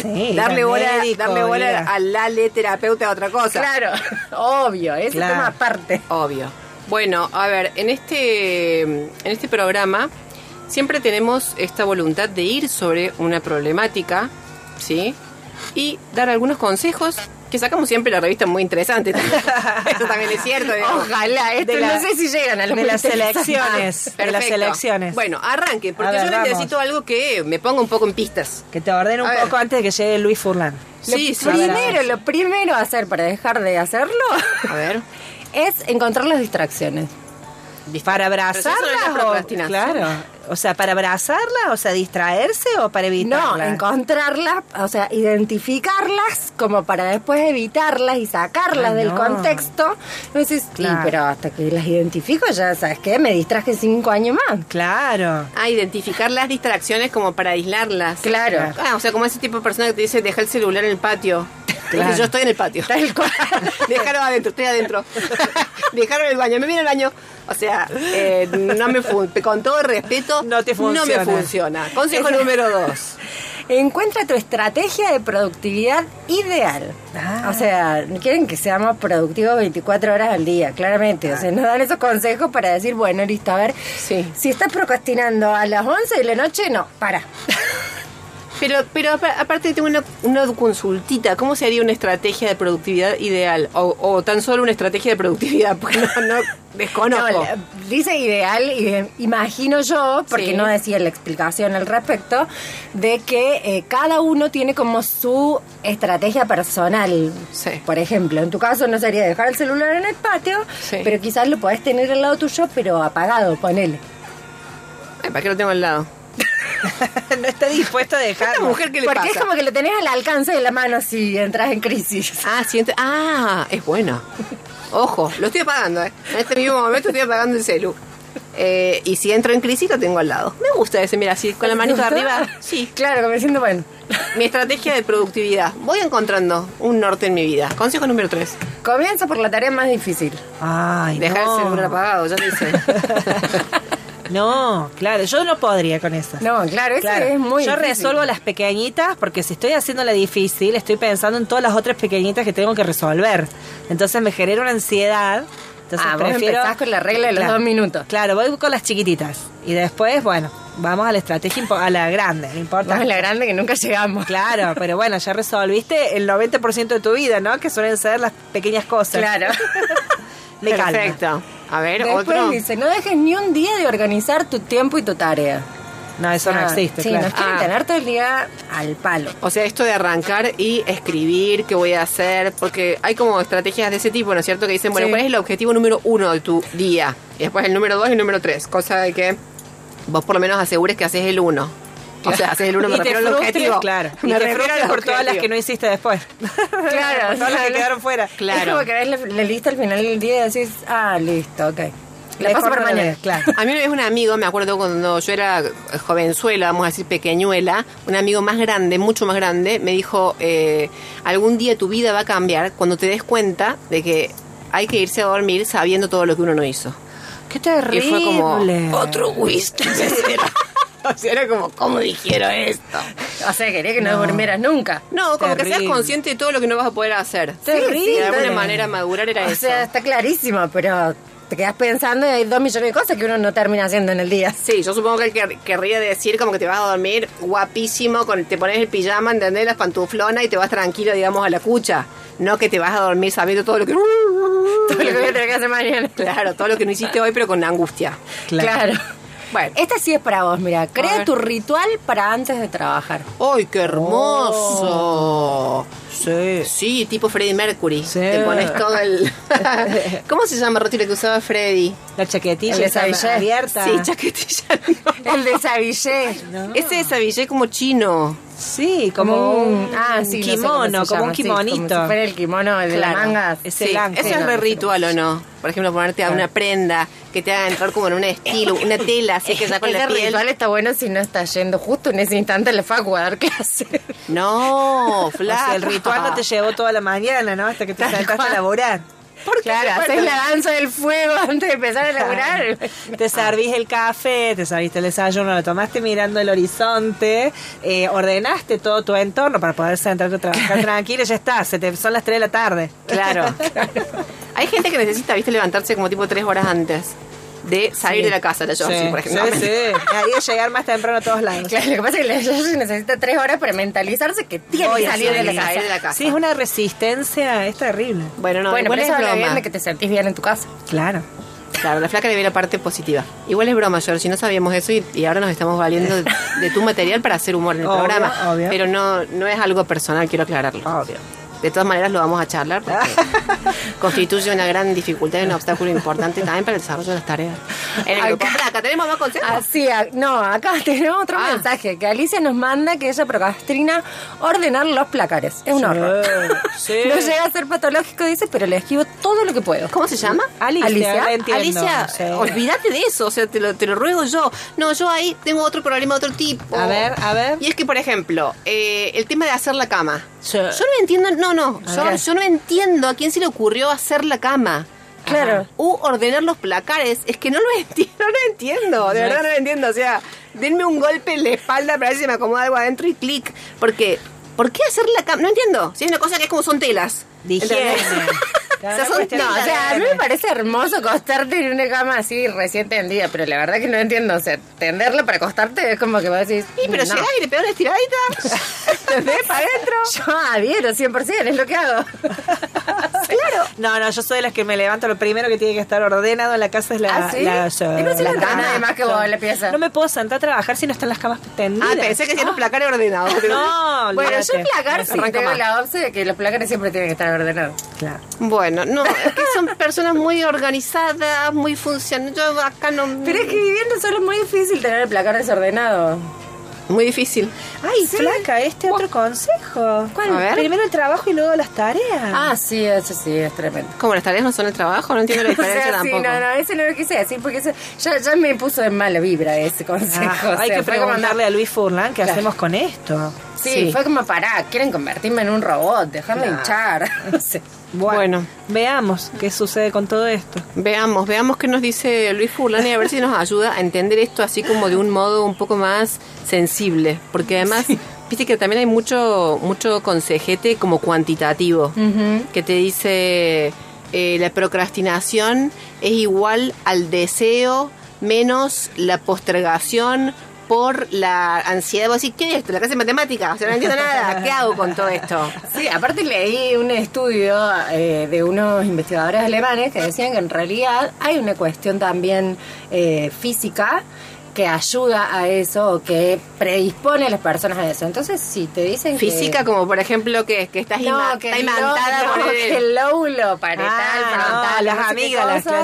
Sí, darle bola, médico, darle bola a- al ale terapeuta a otra cosa. claro, obvio, ese Claro. tema aparte. Obvio. Bueno, a ver, en este, en este programa siempre tenemos esta voluntad de ir sobre una problemática, ¿sí? Y dar algunos consejos que sacamos siempre la revista muy interesante. Eso también es cierto. digamos. Ojalá, esto De la- no sé si llegan a los de las elecciones. de las elecciones. Bueno, arranque, porque ver, yo vamos. necesito algo que me ponga un poco en pistas. Que te ordene un A ver. poco antes de que llegue Luis Furlan. Sí, lo sí. primero, lo primero a hacer para dejar de hacerlo A ver. es encontrar las distracciones. ¿Para Pero eso no es la abrazarla? o, claro. O sea, ¿para abrazarla? O sea, distraerse o para No, evitarla? encontrarlas, o sea, identificarlas como para después evitarlas y sacarlas Ay, del no. contexto. Entonces, sí, Claro. pero hasta que las identifico ya, ¿sabes qué? Me distraje cinco años más. Claro. Ah, identificar las distracciones como para aislarlas. Claro. Ah, o sea, como ese tipo de persona que te dice, deja el celular en el patio. Claro. Yo estoy en el patio. Déjalo adentro, estoy adentro. Dejarlo en el baño, me viene el baño. O sea, eh, no me fun- con todo respeto, No te No me funciona. Consejo número dos. Encuentra tu estrategia de productividad ideal. Ah. O sea, quieren que seamos productivos 24 horas al día, claramente. O sea, nos dan esos consejos para decir, bueno, listo, a ver, Sí. si estás procrastinando a las 11 de la noche, no, para. Pero, pero apa- aparte tengo una, una consultita. ¿Cómo sería una estrategia de productividad ideal? O, o tan solo una estrategia de productividad, porque no, no desconozco. No, dice ideal, y eh, imagino yo, porque Sí. no decía la explicación al respecto, de que eh, cada uno tiene como su estrategia personal. Sí. Por ejemplo, en tu caso no sería dejar el celular en el patio, Sí. pero quizás lo podés tener al lado tuyo, pero apagado, ponele. Ay, ¿Para qué lo tengo al lado? no está dispuesto a Esta dejarlo. mujer que le Porque pasa. es como que lo tenés al alcance de la mano si entras en crisis. Ah, siente. Ah, es buena. Ojo, lo estoy apagando, ¿eh? En este mismo momento estoy apagando el celu. Eh, y si entro en crisis, lo tengo al lado. Me gusta ese, mira, así con la manito de arriba. Sí, Claro, como diciendo, bueno. mi estrategia de productividad. Voy encontrando un norte en mi vida. Consejo número 3. Comienza por la tarea más difícil. Ay, Dejar no. el celular apagado, ya lo hice. No, claro, yo no podría con eso. No, claro, Claro, es muy yo difícil. resuelvo las pequeñitas porque si estoy haciendo la difícil, estoy pensando en todas las otras pequeñitas que tengo que resolver. Entonces me genera una ansiedad. Entonces Ah, vos prefiero. empezás con la regla de los dos minutos. Claro, voy con las chiquititas. Y después, bueno, vamos a la estrategia, a la grande, no importa. Vamos a la grande que nunca llegamos. Claro, pero bueno, ya resolviste el 90% de tu vida, ¿no? Que suelen ser las pequeñas cosas. Claro. Me calma. Perfecto. A ver, Después otro. dice, no dejes ni un día de organizar tu tiempo y tu tarea. No, eso no Ah, existe, Sí, claro. nos quieren Ah. tener todo el día al palo. O sea, esto de arrancar y escribir, qué voy a hacer, porque hay como estrategias de ese tipo, ¿no es cierto? Que dicen, bueno, Sí. ¿cuál es el objetivo número uno de tu día? Y después el número dos y el número tres, cosa de que vos por lo menos asegures que haces el uno. O sea, haces el uno, me y te refiero al objetivo. claro. Y Me te refiero frustres por todas las que no hiciste después. Claro, por todas las que quedaron fuera. Es Claro. como que ves la, la lista al final del día y decís, ah, listo, ok. La paso la mañana. claro. A mí una vez un amigo, me acuerdo cuando yo era jovenzuela, vamos a decir pequeñuela, un amigo más grande, mucho más grande, me dijo, eh, algún día tu vida va a cambiar cuando te des cuenta de que hay que irse a dormir sabiendo todo lo que uno no hizo. Qué terrible. Y fue como, otro whisky. o sea, era como, ¿cómo dijeron esto? O sea, quería que no, durmieras nunca. No, como que seas consciente de todo lo que no vas a poder hacer. Terrible. Sí, de alguna manera madurar era O eso. sea, está clarísimo, pero te quedas pensando y hay dos millones de cosas que uno no termina haciendo en el día. Sí, yo supongo que él quer- querría decir como que te vas a dormir guapísimo, con, te pones el pijama, ¿entendés? Las pantuflonas y te vas tranquilo, digamos, a la cucha. No que te vas a dormir sabiendo todo lo que... Todo lo que voy a tener que hacer mañana. Claro, todo lo que no hiciste hoy, pero con angustia. Claro. Bueno. Esta sí es para vos, mira. Crea tu ritual para antes de trabajar. ¡Ay, qué hermoso! Sí. Sí, tipo Freddie Mercury. Sí. Te pones todo el... ¿Cómo se llama, Roti, lo que usaba Freddy? La chaquetilla El abierta. Sí, chaquetilla. no. El de Savillé. Ese es Savillé como chino. Sí, como un, ah, un sí, no sé cómo kimono, como llama, un sí, kimonito. como si fuera el kimono de Claro. la manga. Ese Sí, blanco. eso Sí, es re ritual o no. Por ejemplo, ponerte a una prenda que te haga entrar como en un estilo, una tela así que ya con la piel. ritual está bueno si no estás yendo justo en ese instante a la facu a dar clase. No, O flaca. sea, el ritual no te llevó toda la mañana, ¿no? Hasta que te sentaste a laburar. Claro, haces la danza del fuego antes de empezar a laburar. Te servís el café, te serviste el desayuno, lo tomaste mirando el horizonte, eh, ordenaste todo tu entorno para poder sentarte a trabajar tranquilo y ya está, se te, son las 3 de la tarde. Claro. Hay gente que necesita, viste, levantarse como tipo tres horas antes de salir de la casa, la sí, por ejemplo. sí, sí. Llegar más temprano a todos lados. Claro, lo que pasa es que la Yoshi necesita tres horas para mentalizarse que tiene Voy que salir de la salir casa. de la casa. Sí, es una resistencia, es terrible. Bueno, no, bueno, pero es eso habla bien broma. de que te sentís bien en tu casa. Claro. Claro, la flaca le ve la parte positiva. Igual es broma, George, no sabíamos eso y, y ahora nos estamos valiendo de, de tu material para hacer humor en el Obvio, programa. obvio. Pero no, no es algo personal, quiero aclararlo. Obvio. De todas maneras lo vamos a charlar porque constituye una gran dificultad y un obstáculo importante también para el desarrollo de las tareas. En el grupo. Acá- ¿tenemos más consejos? Así, no, acá tenemos otro Ah. mensaje que Alicia nos manda que ella procrastina ordenar los placares. Es un horror. Sí. No llega a ser patológico, dice, pero le esquivo todo lo que puedo. ¿Cómo se llama? Alicia, Alicia. la entiendo, Alicia, sí. olvídate de eso, o sea, te lo, te lo ruego yo. No, yo ahí tengo otro problema de otro tipo. A ver, a ver. Y es que, por ejemplo, eh, el tema de hacer la cama. Sí. Yo no entiendo, no, no, yo, no entiendo a quién se le ocurrió hacer la cama. Claro. U ordenar los placares. Es que no lo entiendo, no lo entiendo. De verdad es- no lo entiendo. O sea, denme un golpe en la espalda para ver si me acomoda algo adentro y clic. Porque, ¿por qué hacer la cama? No entiendo. Si hay una cosa que es como son telas. De higiene. O sea, son- No, o sea, a mí me parece hermoso acostarte en una cama así recién tendida, pero la verdad que no entiendo, o sea, tenderla para acostarte es como que vos decís... Sí, pero no. llegás y le pegás una estiradita. ¿Entendés? Para adentro. Yo adhiero 100%, es lo que hago. Claro. No, no, yo soy de las que me levanto. Lo primero que tiene que estar ordenado en la casa es la, ¿Ah, sí? la, Y no se la levanta cama. nadie más que vos en la pieza. No me puedo sentar a trabajar si no están las camas tendidas. Ah, pensé que hacían los placares ordenados. No, Bueno, yo placar sí, tengo más. la opción de que los placares siempre tienen que estar ordenados. Claro. Bueno, no, es que son personas muy organizadas, muy funcionales. Yo acá no. Pero es que viviendo solo es muy difícil tener el placar desordenado. Muy difícil. Ay, Sí. flaca, este otro consejo. ¿Cuál? A ver. Primero el trabajo y luego las tareas. Ah, sí, eso sí, es tremendo. Como las tareas no son el trabajo, no entiendo la O diferencia sea, sí, tampoco. no, no, ese no lo quise decir porque ese, ya, ya me puso de mala vibra ese consejo. Ah, o hay sea, que como preguntarle a Luis Furlan qué Claro. hacemos con esto. Sí, Sí. fue como pará, quieren convertirme en un robot, dejarme hinchar. No sé. Bueno. veamos qué sucede con todo esto. Veamos, veamos qué nos dice Luis Fulani, a ver si nos ayuda a entender esto así como de un modo un poco más sensible. Porque además, viste que también hay mucho, mucho consejete como cuantitativo, que te dice eh, la procrastinación es igual al deseo menos la postergación por la ansiedad. Vos decís, ¿qué es esto? ¿La clase de matemáticas? O sea, no entiendo nada. ¿Qué hago con todo esto? Sí, aparte leí un estudio eh, de unos investigadores alemanes que decían que en realidad hay una cuestión también eh, física que ayuda a eso o que predispone a las personas a eso. Entonces, si te dicen que... Física, como por ejemplo que, que estás ima- No, que está imantada por no, el- que el lóbulo parietal, Ah, frontal, las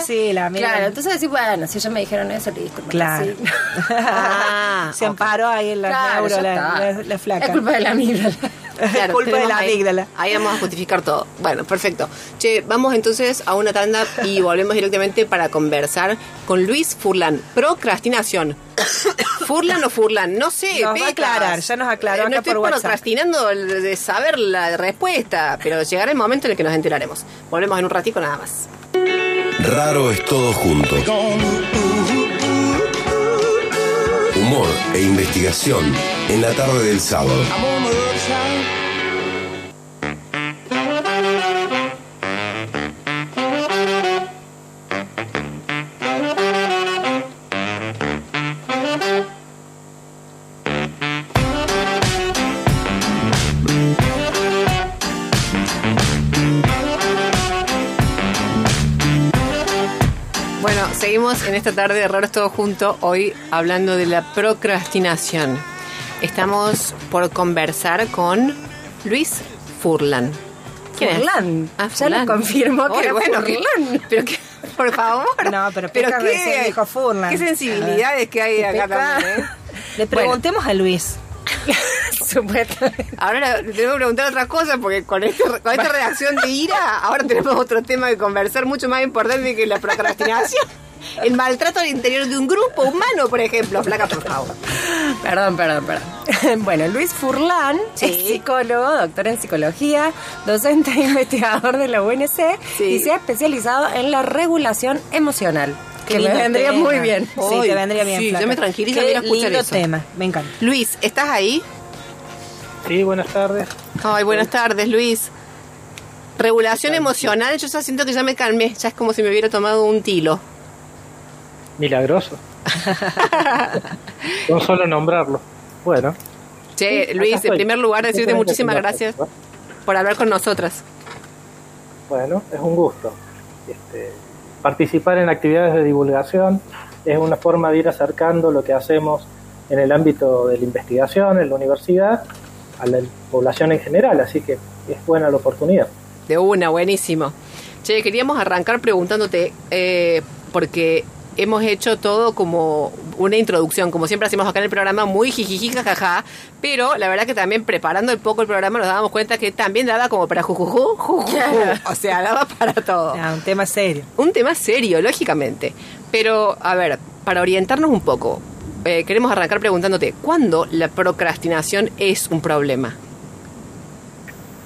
sí, las amígdalas. Claro, entonces decís, bueno, si ellos me dijeron eso, listo. me Claro. resigno. Ah, Se amparó ahí en la Claro, neuro, la, está. la- la flaca. Es culpa de la. Claro, culpa de la ahí- amígdala. Ahí vamos a justificar todo. Bueno, perfecto. Che, vamos entonces a una tanda y volvemos directamente para conversar con Luis Furlan. Procrastinación. ¿Furlan o Furlan? No sé. Nos va a aclarar, ya nos aclaró Eh, No acá estoy por WhatsApp. procrastinando de saber la respuesta, pero llegará el momento en el que nos enteraremos. Volvemos en un ratico nada más. Raro es todo junto. Humor e investigación en la tarde del sábado. Bueno, seguimos en esta tarde de Raros Todo Junto, hoy hablando de la procrastinación. Estamos por conversar con Luis Furlan. ¿Quién es? Furlan. Ah, Ya lo confirmó que era bueno, que- Furlan. pero que, por favor. No, pero Peca recién dijo Furlan. Qué sensibilidades que hay acá también, ¿eh? Le preguntemos a Luis. Ahora le tenemos que preguntar otra cosa porque con, este, con esta reacción de ira, ahora tenemos otro tema que conversar mucho más importante que la procrastinación. El maltrato al interior de un grupo humano, por ejemplo. Flaca, por favor. Perdón, perdón, perdón. Bueno, Luis Furlan Sí. es psicólogo, doctor en psicología, docente e investigador de la UNC Sí. y se ha especializado en la regulación emocional. Que me vendría tema. muy bien. Sí, te vendría bien. sí, flaca. ya me tranquiliza Qué escuchar lindo eso. tema, me encanta. Luis, ¿estás ahí? Sí, buenas tardes. Ay, buenas tardes, Luis. Regulación emocional, yo ya siento que ya me calmé, ya es como si me hubiera tomado un tilo. Milagroso. Con solo nombrarlo. Bueno. Che, Sí, Luis, en primer lugar, decirte muchísimas gracias cosas. por hablar con nosotras. Bueno, es un gusto. Este, participar en actividades de divulgación es una forma de ir acercando lo que hacemos en el ámbito de la investigación, en la universidad, a la población en general, así que es buena la oportunidad. De una, buenísimo. Che, queríamos arrancar preguntándote, eh, porque hemos hecho todo como una introducción, como siempre hacemos acá en el programa, muy jijiji, jajaja, pero la verdad que también preparando un poco el programa nos dábamos cuenta que también daba como para jujuju, jujuju. o sea, daba para todo. Ah, un tema serio. Un tema serio, lógicamente. Pero, a ver, para orientarnos un poco, eh, queremos arrancar preguntándote, ¿cuándo la procrastinación es un problema?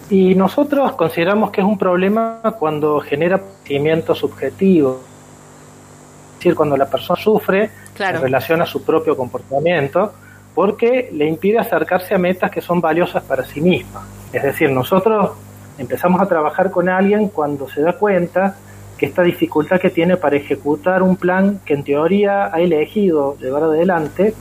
Y nosotros consideramos que es un problema cuando genera sentimientos subjetivos. Es decir, cuando la persona sufre Claro. en relación a su propio comportamiento, porque le impide acercarse a metas que son valiosas para sí misma. Es decir, nosotros empezamos a trabajar con alguien cuando se da cuenta que esta dificultad que tiene para ejecutar un plan que en teoría ha elegido llevar adelante,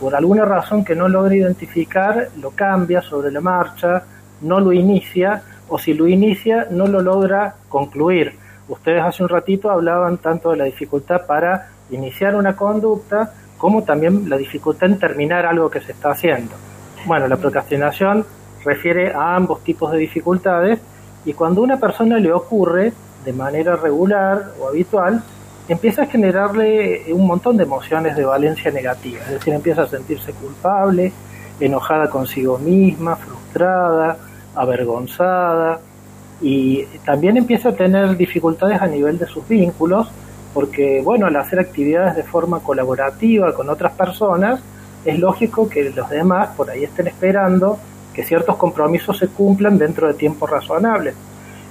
por alguna razón que no logra identificar, lo cambia sobre la marcha, no lo inicia, o si lo inicia, no lo logra concluir. Ustedes hace un ratito hablaban tanto de la dificultad para iniciar una conducta, como también la dificultad en terminar algo que se está haciendo. Bueno, la procrastinación refiere a ambos tipos de dificultades y cuando a una persona le ocurre de manera regular o habitual, empieza a generarle un montón de emociones de valencia negativa, es decir, empieza a sentirse culpable, enojada consigo misma, frustrada, avergonzada y también empieza a tener dificultades a nivel de sus vínculos porque, bueno, al hacer actividades de forma colaborativa con otras personas, es lógico que los demás por ahí estén esperando que ciertos compromisos se cumplan dentro de tiempos razonables.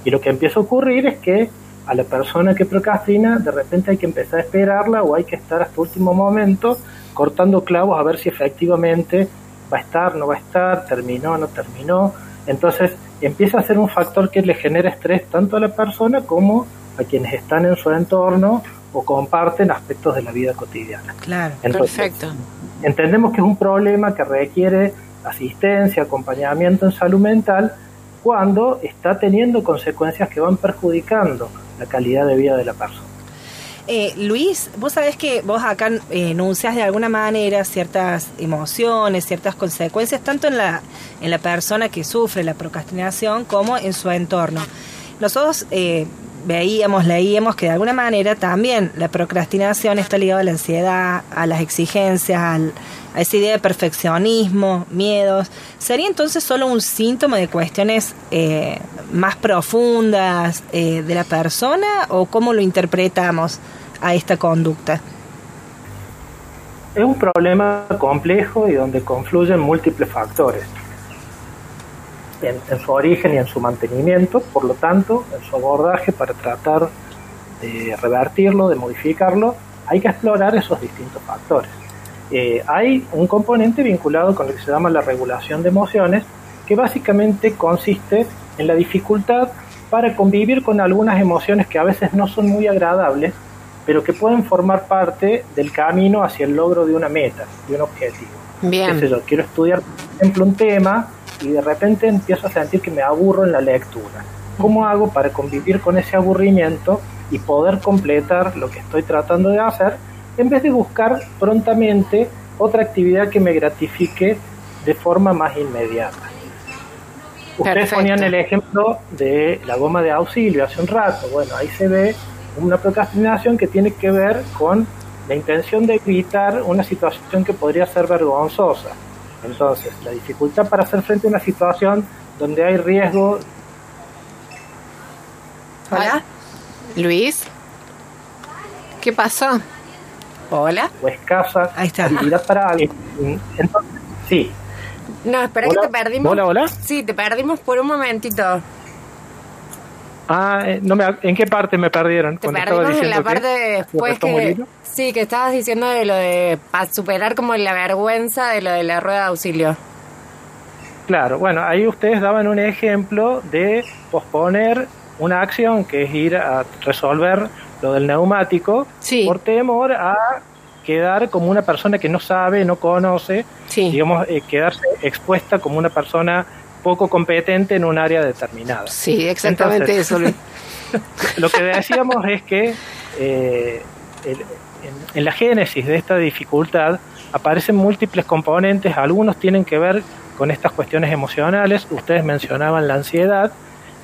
Y lo que empieza a ocurrir es que a la persona que procrastina de repente hay que empezar a esperarla o hay que estar hasta último momento cortando clavos a ver si efectivamente va a estar, no va a estar, terminó, no terminó. Entonces empieza a ser un factor que le genera estrés tanto a la persona como a quienes están en su entorno o comparten aspectos de la vida cotidiana. Claro. Entonces, Perfecto. entendemos que es un problema que requiere asistencia, acompañamiento en salud mental, cuando está teniendo consecuencias que van perjudicando la calidad de vida de la persona. Eh, Luis, vos sabés que vos acá eh, enuncias de alguna manera ciertas emociones, ciertas consecuencias, tanto en la, en la persona que sufre la procrastinación como en su entorno. Nosotros eh, veíamos, leíamos que de alguna manera también la procrastinación está ligada a la ansiedad, a las exigencias, al- a esa idea de perfeccionismo, miedos. ¿Sería entonces solo un síntoma de cuestiones eh, más profundas eh, de la persona o cómo lo interpretamos a esta conducta? Es un problema complejo y donde confluyen múltiples factores en, en su origen y en su mantenimiento, por lo tanto, en su abordaje para tratar de revertirlo, de modificarlo, hay que explorar esos distintos factores. Eh, hay un componente vinculado con lo que se llama la regulación de emociones, que básicamente consiste en la dificultad para convivir con algunas emociones que a veces no son muy agradables, pero que pueden formar parte del camino hacia el logro de una meta, de un objetivo. Bien. yo, quiero estudiar, por ejemplo, un tema y de repente empiezo a sentir que me aburro en la lectura. ¿Cómo hago para convivir con ese aburrimiento y poder completar lo que estoy tratando de hacer en vez de buscar prontamente otra actividad que me gratifique de forma más inmediata? Ustedes Perfecto. ponían el ejemplo de la goma de auxilio hace un rato. Bueno, ahí se ve una procrastinación que tiene que ver con la intención de evitar una situación que podría ser vergonzosa. Entonces, la dificultad para hacer frente a una situación donde hay riesgo Hola. Luis. ¿Qué pasó? Hola. o escasa Ahí está. habilidad para alguien. Entonces, sí. No, espera Hola. que te perdimos. Hola, hola. Sí, te perdimos por un momentito. Ah, eh, no me, ¿en qué parte me perdieron? Te perdimos en la que- parte de después que... Sí, que estabas diciendo de lo de para superar como la vergüenza de lo de la rueda de auxilio. Claro, bueno, ahí ustedes daban un ejemplo de posponer una acción que es ir a resolver lo del neumático Sí. por temor a quedar como una persona que no sabe, no conoce, Sí. digamos, eh, quedarse expuesta como una persona poco competente en un área determinada. Sí, exactamente Entonces, eso. Lo que decíamos es que eh, el- en, en la génesis de esta dificultad aparecen múltiples componentes, algunos tienen que ver con estas cuestiones emocionales, ustedes mencionaban la ansiedad,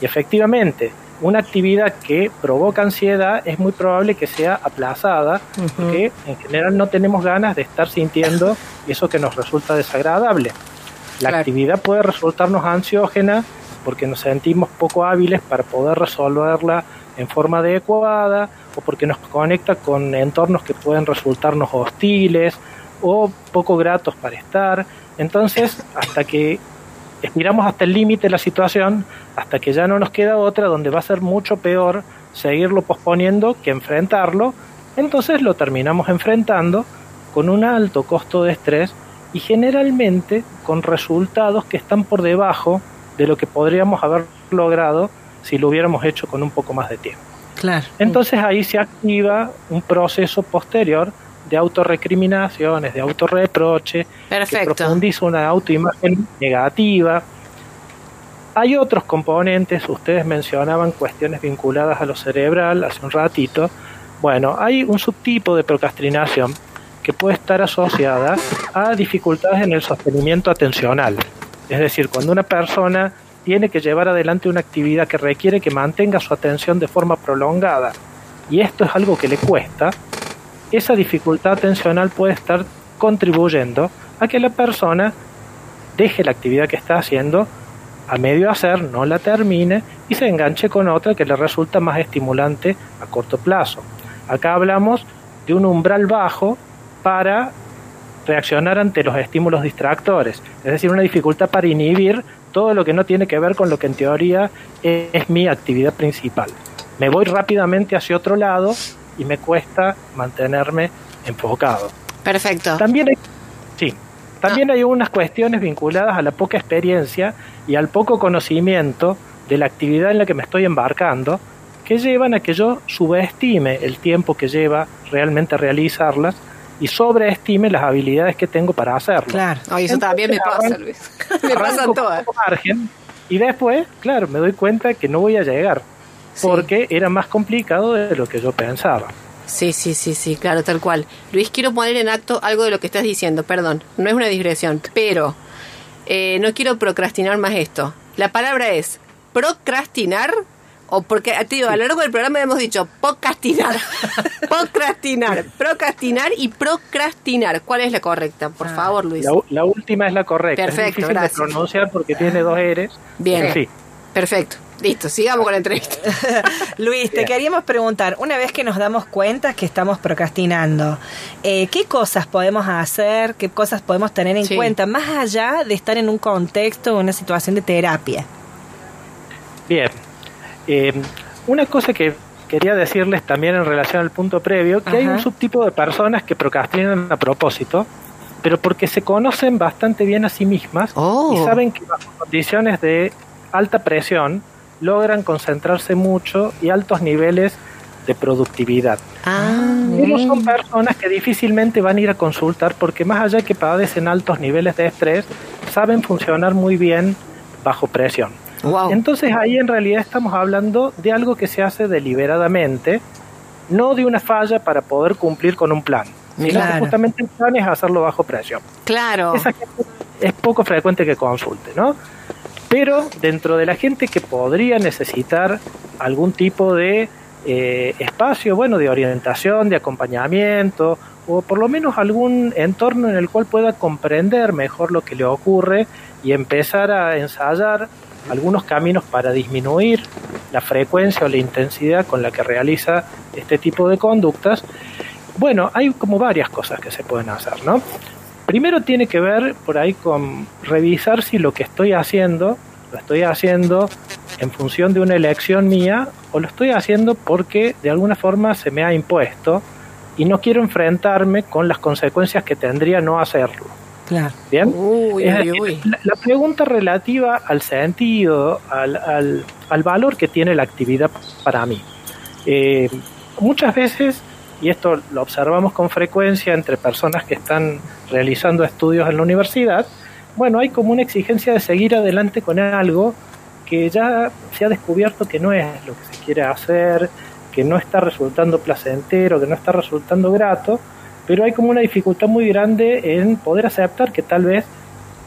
y efectivamente, una actividad que provoca ansiedad es muy probable que sea aplazada, porque en general no tenemos ganas de estar sintiendo eso que nos resulta desagradable. La Claro. actividad puede resultarnos ansiógena porque nos sentimos poco hábiles para poder resolverla en forma adecuada o porque nos conecta con entornos que pueden resultarnos hostiles o poco gratos para estar. Entonces, hasta que estiramos hasta el límite de la situación, hasta que ya no nos queda otra, donde va a ser mucho peor seguirlo posponiendo que enfrentarlo, entonces lo terminamos enfrentando con un alto costo de estrés y generalmente con resultados que están por debajo de lo que podríamos haber logrado si lo hubiéramos hecho con un poco más de tiempo. Claro. Entonces ahí se activa un proceso posterior de autorrecriminaciones, de autorreproche, que Perfecto. profundiza una autoimagen negativa. Hay otros componentes, ustedes mencionaban cuestiones vinculadas a lo cerebral hace un ratito. Bueno, hay un subtipo de procrastinación que puede estar asociada a dificultades en el sostenimiento atencional. Es decir, cuando una persona tiene que llevar adelante una actividad que requiere que mantenga su atención de forma prolongada y esto es algo que le cuesta, esa dificultad atencional puede estar contribuyendo a que la persona deje la actividad que está haciendo a medio hacer, no la termine y se enganche con otra que le resulta más estimulante a corto plazo. Acá hablamos de un umbral bajo para reaccionar ante los estímulos distractores, es decir, una dificultad para inhibir todo lo que no tiene que ver con lo que en teoría es, mi actividad principal. Me voy rápidamente hacia otro lado y me cuesta mantenerme enfocado. Perfecto. También hay, sí, también hay unas cuestiones vinculadas a la poca experiencia y al poco conocimiento de la actividad en la que me estoy embarcando, que llevan a que yo subestime el tiempo que lleva realmente realizarlas y sobreestime las habilidades que tengo para hacerlo. Claro. Ay, eso también me pasa, Luis. me Arranco todas. margen y después, claro, me doy cuenta que no voy a llegar Sí. porque era más complicado de lo que yo pensaba. Sí, sí, sí, sí, claro, tal cual. Luis, quiero poner en acto algo de lo que estás diciendo, perdón, no es una digresión, pero eh, no quiero procrastinar más esto. La palabra es procrastinar o porque, te digo, a lo largo del programa hemos dicho procrastinar, procrastinar, procrastinar y procrastinar. ¿Cuál es la correcta? Por favor, Luis. La, última es la correcta. Perfecto, es difícil gracias. de pronunciar porque tiene dos R's. Bien. Sí. Perfecto, listo, sigamos con la entrevista. Luis, te queríamos preguntar, una vez que nos damos cuenta que estamos procrastinando, eh, ¿qué cosas podemos hacer, qué cosas podemos tener en Sí. cuenta, más allá de estar en un contexto o una situación de terapia? Bien. Eh, una cosa que quería decirles también en relación al punto previo, que hay un subtipo de personas que procrastinan a propósito, pero porque se conocen bastante bien a sí mismas Oh. y saben que bajo condiciones de alta presión logran concentrarse mucho y altos niveles de productividad. Ah, Pero son personas que difícilmente van a ir a consultar porque más allá que padecen altos niveles de estrés, saben funcionar muy bien bajo presión. Wow. Entonces ahí en realidad estamos hablando de algo que se hace deliberadamente, no de una falla para poder cumplir con un plan. sino que justamente el plan es hacerlo bajo presión. Claro. Esa gente es poco frecuente que consulte, ¿no? Pero dentro de la gente que podría necesitar algún tipo de eh, espacio, bueno, de orientación, de acompañamiento, o por lo menos algún entorno en el cual pueda comprender mejor lo que le ocurre y empezar a ensayar algunos caminos para disminuir la frecuencia o la intensidad con la que realiza este tipo de conductas, bueno, hay como varias cosas que se pueden hacer, ¿no? Primero tiene que ver por ahí con revisar si lo que estoy haciendo lo estoy haciendo en función de una elección mía o lo estoy haciendo porque de alguna forma se me ha impuesto y no quiero enfrentarme con las consecuencias que tendría no hacerlo. Claro. ¿Bien? Uy, Es uy, decir, uy. La, la pregunta relativa al sentido, al, al- al valor que tiene la actividad para mí. Eh, muchas veces, y esto lo observamos con frecuencia entre personas que están realizando estudios en la universidad, bueno, hay como una exigencia de seguir adelante con algo que ya se ha descubierto que no es lo que se quiere hacer, que no está resultando placentero, que no está resultando grato, pero hay como una dificultad muy grande en poder aceptar que tal vez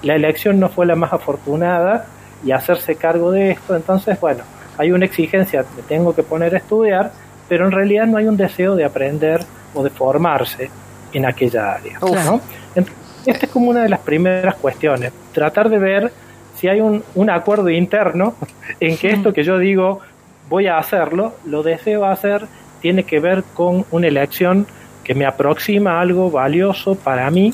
la elección no fue la más afortunada y hacerse cargo de esto. Entonces, bueno, hay una exigencia, me tengo que poner a estudiar, pero en realidad no hay un deseo de aprender o de formarse en aquella área. ¿no? Entonces, esta es como una de las primeras cuestiones, tratar de ver si hay un, un acuerdo interno en que esto que yo digo voy a hacerlo, lo deseo hacer, tiene que ver con una elección que me aproxima algo valioso para mí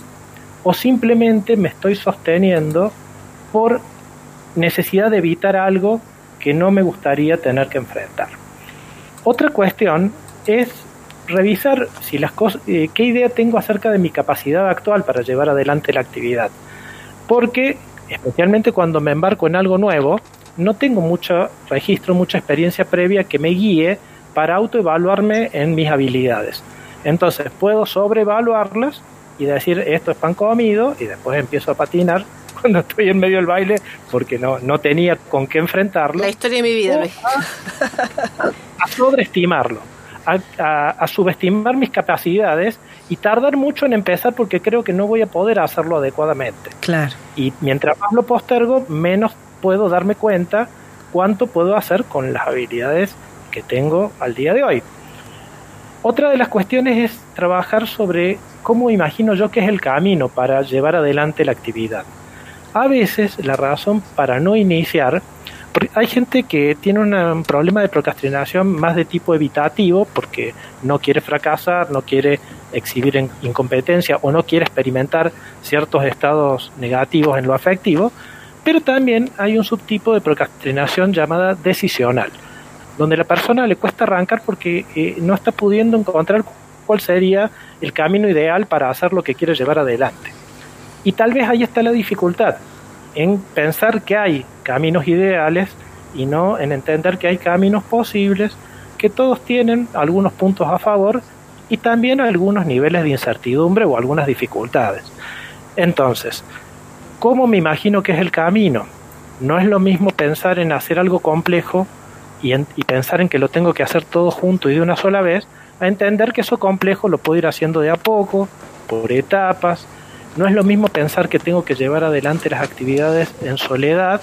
o simplemente me estoy sosteniendo por necesidad de evitar algo que no me gustaría tener que enfrentar. Otra cuestión es revisar si las cosas, eh, qué idea tengo acerca de mi capacidad actual para llevar adelante la actividad. Porque, especialmente cuando me embarco en algo nuevo, no tengo mucho registro, mucha experiencia previa que me guíe para autoevaluarme en mis habilidades. Entonces puedo sobrevaluarlas y decir esto es pan comido y después empiezo a patinar cuando estoy en medio del baile porque no, no tenía con qué enfrentarlo La historia de mi vida, Luis. a sobreestimarlo, a, a- a subestimar mis capacidades y tardar mucho en empezar porque creo que no voy a poder hacerlo adecuadamente. Claro. Y mientras más lo postergo, menos puedo darme cuenta cuánto puedo hacer con las habilidades que tengo al día de hoy. Otra de las cuestiones es trabajar sobre cómo imagino yo que es el camino para llevar adelante la actividad. A veces la razón para no iniciar, hay gente que tiene un problema de procrastinación más de tipo evitativo porque no quiere fracasar, no quiere exhibir en- incompetencia o no quiere experimentar ciertos estados negativos en lo afectivo, pero también hay un subtipo de procrastinación llamada decisional, donde la persona le cuesta arrancar porque eh, no está pudiendo encontrar cuál sería el camino ideal para hacer lo que quiere llevar adelante. Y tal vez ahí está la dificultad, en pensar que hay caminos ideales y no en entender que hay caminos posibles, que todos tienen algunos puntos a favor y también algunos niveles de incertidumbre o algunas dificultades. Entonces, ¿cómo me imagino que es el camino? No es lo mismo pensar en hacer algo complejo y, en- y pensar en que lo tengo que hacer todo junto y de una sola vez, a entender que eso complejo lo puedo ir haciendo de a poco, por etapas. No es lo mismo pensar que tengo que llevar adelante las actividades en soledad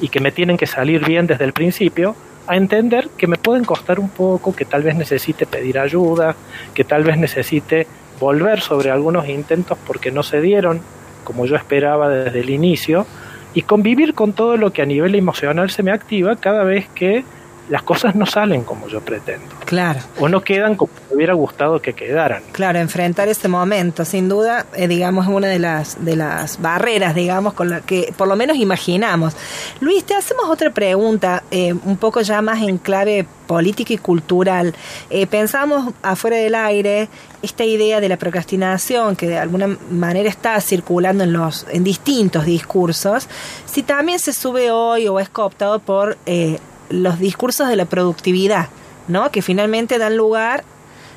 y que me tienen que salir bien desde el principio, a entender que me pueden costar un poco, que tal vez necesite pedir ayuda, que tal vez necesite volver sobre algunos intentos porque no se dieron como yo esperaba desde el inicio, y convivir con todo lo que a nivel emocional se me activa cada vez que las cosas no salen como yo pretendo, Claro. o no quedan como me hubiera gustado que quedaran. Claro, enfrentar ese momento, sin duda, eh, digamos, es una de las, de las barreras, digamos, con la que por lo menos imaginamos. Luis, te hacemos otra pregunta, eh, un poco ya más en clave política y cultural. Eh, pensamos afuera del aire esta idea de la procrastinación que de alguna manera está circulando en los en distintos discursos, si también se sube hoy o es cooptado por eh, los discursos de la productividad, ¿no? Que finalmente dan lugar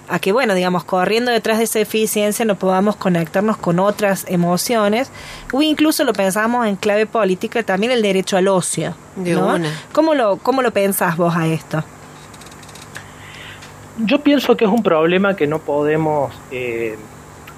a que, bueno, digamos, corriendo detrás de esa eficiencia no podamos conectarnos con otras emociones, o incluso lo pensamos en clave política, también el derecho al ocio. De ¿no? una. ¿Cómo lo, ¿Cómo lo pensás vos a esto? Yo pienso que es un problema que no podemos eh,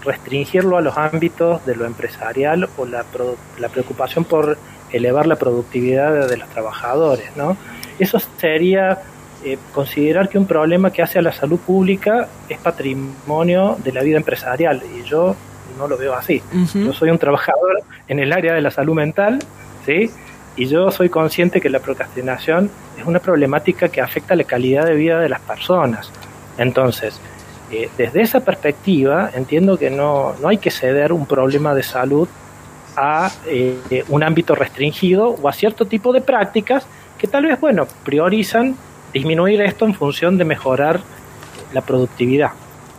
restringirlo a los ámbitos de lo empresarial o la, produ- la preocupación por elevar la productividad de, de los trabajadores, ¿no? Eso sería eh, considerar que un problema que hace a la salud pública es patrimonio de la vida empresarial y yo no lo veo así. Ujú. Yo soy un trabajador en el área de la salud mental, ¿sí? Y yo soy consciente que la procrastinación es una problemática que afecta la calidad de vida de las personas. Entonces, eh, desde esa perspectiva, entiendo que no, no hay que ceder un problema de salud a eh, un ámbito restringido o a cierto tipo de prácticas que tal vez, bueno, priorizan disminuir esto en función de mejorar la productividad.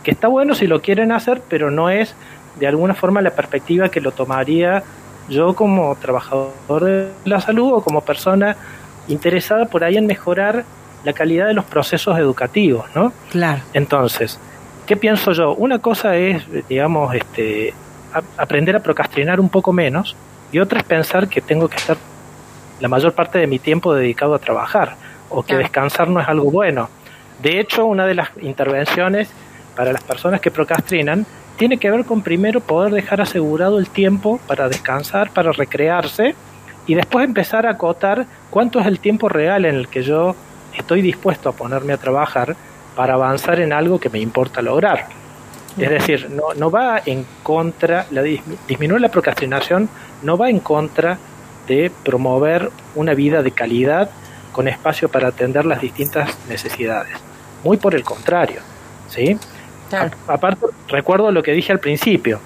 Que está bueno si lo quieren hacer, pero no es de alguna forma la perspectiva que lo tomaría yo como trabajador de la salud o como persona interesada por ahí en mejorar la calidad de los procesos educativos, ¿no? Claro. Entonces, ¿qué pienso yo? Una cosa es, digamos, este, a- aprender a procrastinar un poco menos y otra es pensar que tengo que estar la mayor parte de mi tiempo dedicado a trabajar o que descansar no es algo bueno. De hecho, una de las intervenciones para las personas que procrastinan tiene que ver con primero poder dejar asegurado el tiempo para descansar, para recrearse y después empezar a acotar cuánto es el tiempo real en el que yo estoy dispuesto a ponerme a trabajar para avanzar en algo que me importa lograr. Es decir, no, no va en contra, la dismi- disminuir la procrastinación no va en contra de promover una vida de calidad con espacio para atender las distintas necesidades. Muy por el contrario, ¿sí? Claro. A- aparte, recuerdo lo que dije al principio.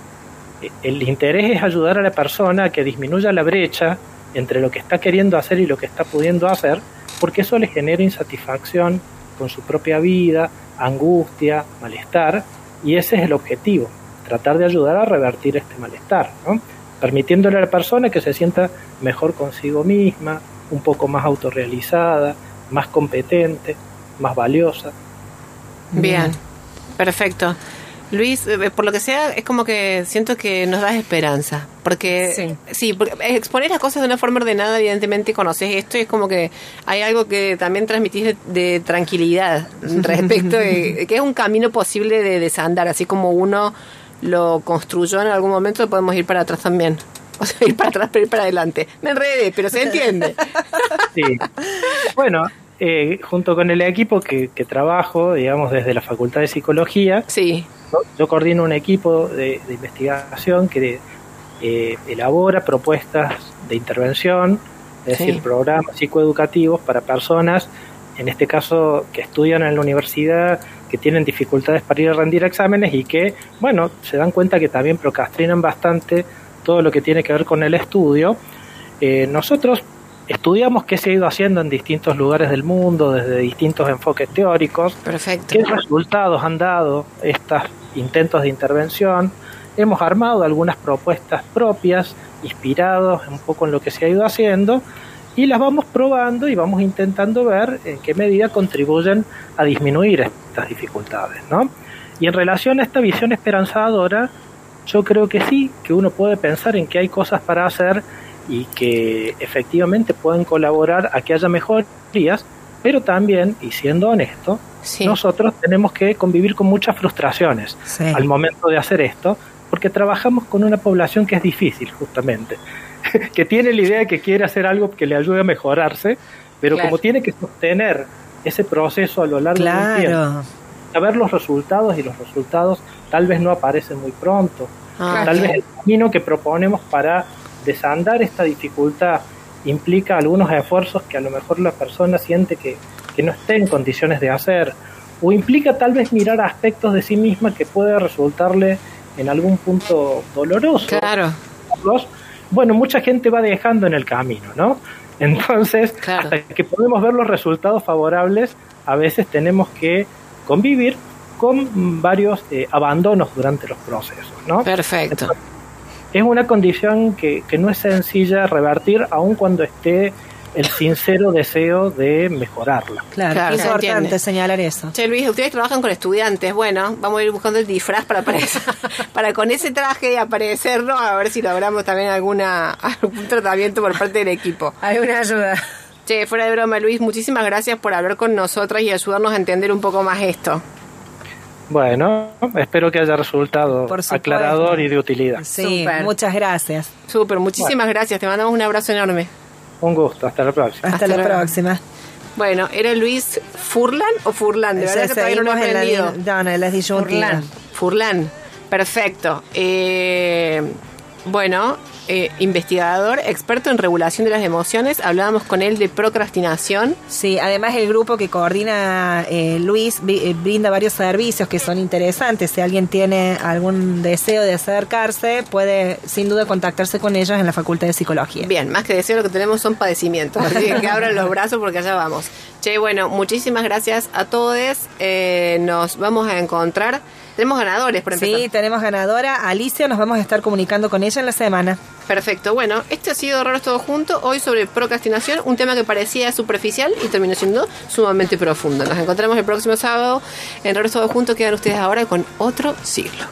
El interés es ayudar a la persona a que disminuya la brecha entre lo que está queriendo hacer y lo que está pudiendo hacer, porque eso le genera insatisfacción con su propia vida, angustia, malestar, y ese es el objetivo, tratar de ayudar a revertir este malestar, ¿no? Permitiéndole a la persona que se sienta mejor consigo misma, un poco más autorrealizada, más competente, más valiosa. Bien, perfecto. Luis, eh, por lo que sea, es como que siento que nos das esperanza. Porque, sí, porque exponer las cosas de una forma ordenada, evidentemente conoces esto y es como que hay algo que también transmitís de, de tranquilidad respecto de que es un camino posible de desandar, así como uno lo construyó en algún momento, podemos ir para atrás también. O sea, ir para atrás, pero ir para adelante. Me enredé, pero se entiende. Sí. Bueno, eh, junto con el equipo que, que trabajo, digamos, desde la Facultad de Psicología, Sí, yo, yo coordino un equipo de, de investigación que eh, elabora propuestas de intervención, es Sí. decir, programas psicoeducativos para personas, en este caso, que estudian en la universidad, que tienen dificultades para ir a rendir exámenes y que, bueno, se dan cuenta que también procrastinan bastante todo lo que tiene que ver con el estudio. Eh, nosotros estudiamos qué se ha ido haciendo en distintos lugares del mundo, desde distintos enfoques teóricos, perfecto. qué resultados han dado estos intentos de intervención. Hemos armado algunas propuestas propias, inspirados un poco en lo que se ha ido haciendo, y las vamos probando y vamos intentando ver en qué medida contribuyen a disminuir estas dificultades. ¿no? Y en relación a esta visión esperanzadora, yo creo que sí, que uno puede pensar en que hay cosas para hacer y que efectivamente pueden colaborar a que haya mejorías, pero también, y siendo honesto, Sí. nosotros tenemos que convivir con muchas frustraciones Sí. al momento de hacer esto, porque trabajamos con una población que es difícil, justamente, que tiene la idea de que quiere hacer algo que le ayude a mejorarse, pero Claro. como tiene que sostener ese proceso a lo largo de un tiempo, Claro. saber los resultados y los resultados tal vez no aparecen muy pronto. Ah, tal vez el camino que proponemos para desandar esta dificultad implica algunos esfuerzos que a lo mejor la persona siente que, que no esté en condiciones de hacer, o implica tal vez mirar aspectos de sí misma que puede resultarle en algún punto doloroso. Claro, Bueno, mucha gente va dejando en el camino, ¿no? Entonces, Claro. hasta que podemos ver los resultados favorables, a veces tenemos que convivir con varios eh, abandonos durante los procesos, ¿no? perfecto. Es una condición que, que no es sencilla revertir, aun cuando esté el sincero deseo de mejorarla. Claro, Claro, se importante entiende. señalar eso. Che, Luis, ustedes trabajan con estudiantes. Bueno, vamos a ir buscando el disfraz para aparecer, para con ese traje aparecernos, a ver si logramos también alguna algún tratamiento por parte del equipo. Alguna ayuda. Che, fuera de broma, Luis, muchísimas gracias por hablar con nosotras y ayudarnos a entender un poco más esto. Bueno, espero que haya resultado aclarador y de utilidad. Sí, muchas gracias. Súper, muchísimas gracias. Te mandamos un abrazo enorme. Un gusto, hasta la próxima. Hasta, Hasta la luego. próxima. Bueno, ¿era Luis Furlan o Furlan? De verdad que todavía no lo he la, aprendido. di- no, no, las. Furlan. Furlan, perfecto. Eh, bueno, eh, investigador, experto en regulación de las emociones. Hablábamos con él de procrastinación. Sí, además el grupo que coordina eh, Luis eh, brinda varios servicios que son interesantes. Si alguien tiene algún deseo de acercarse, puede sin duda contactarse con ellos en la Facultad de Psicología. Bien, más que deseo, lo que tenemos son padecimientos. Así que, que abran los brazos porque allá vamos. Che, bueno, muchísimas gracias a todos. Eh, nos vamos a encontrar. Tenemos ganadores, por empezar. Sí, tenemos ganadora. Alicia, nos vamos a estar comunicando con ella en la semana. Perfecto. Bueno, este ha sido Raros Todo Junto. Hoy sobre procrastinación, un tema que parecía superficial y terminó siendo sumamente profundo. Nos encontramos el próximo sábado en Raros Todo Junto. Quedan ustedes ahora con otro siglo.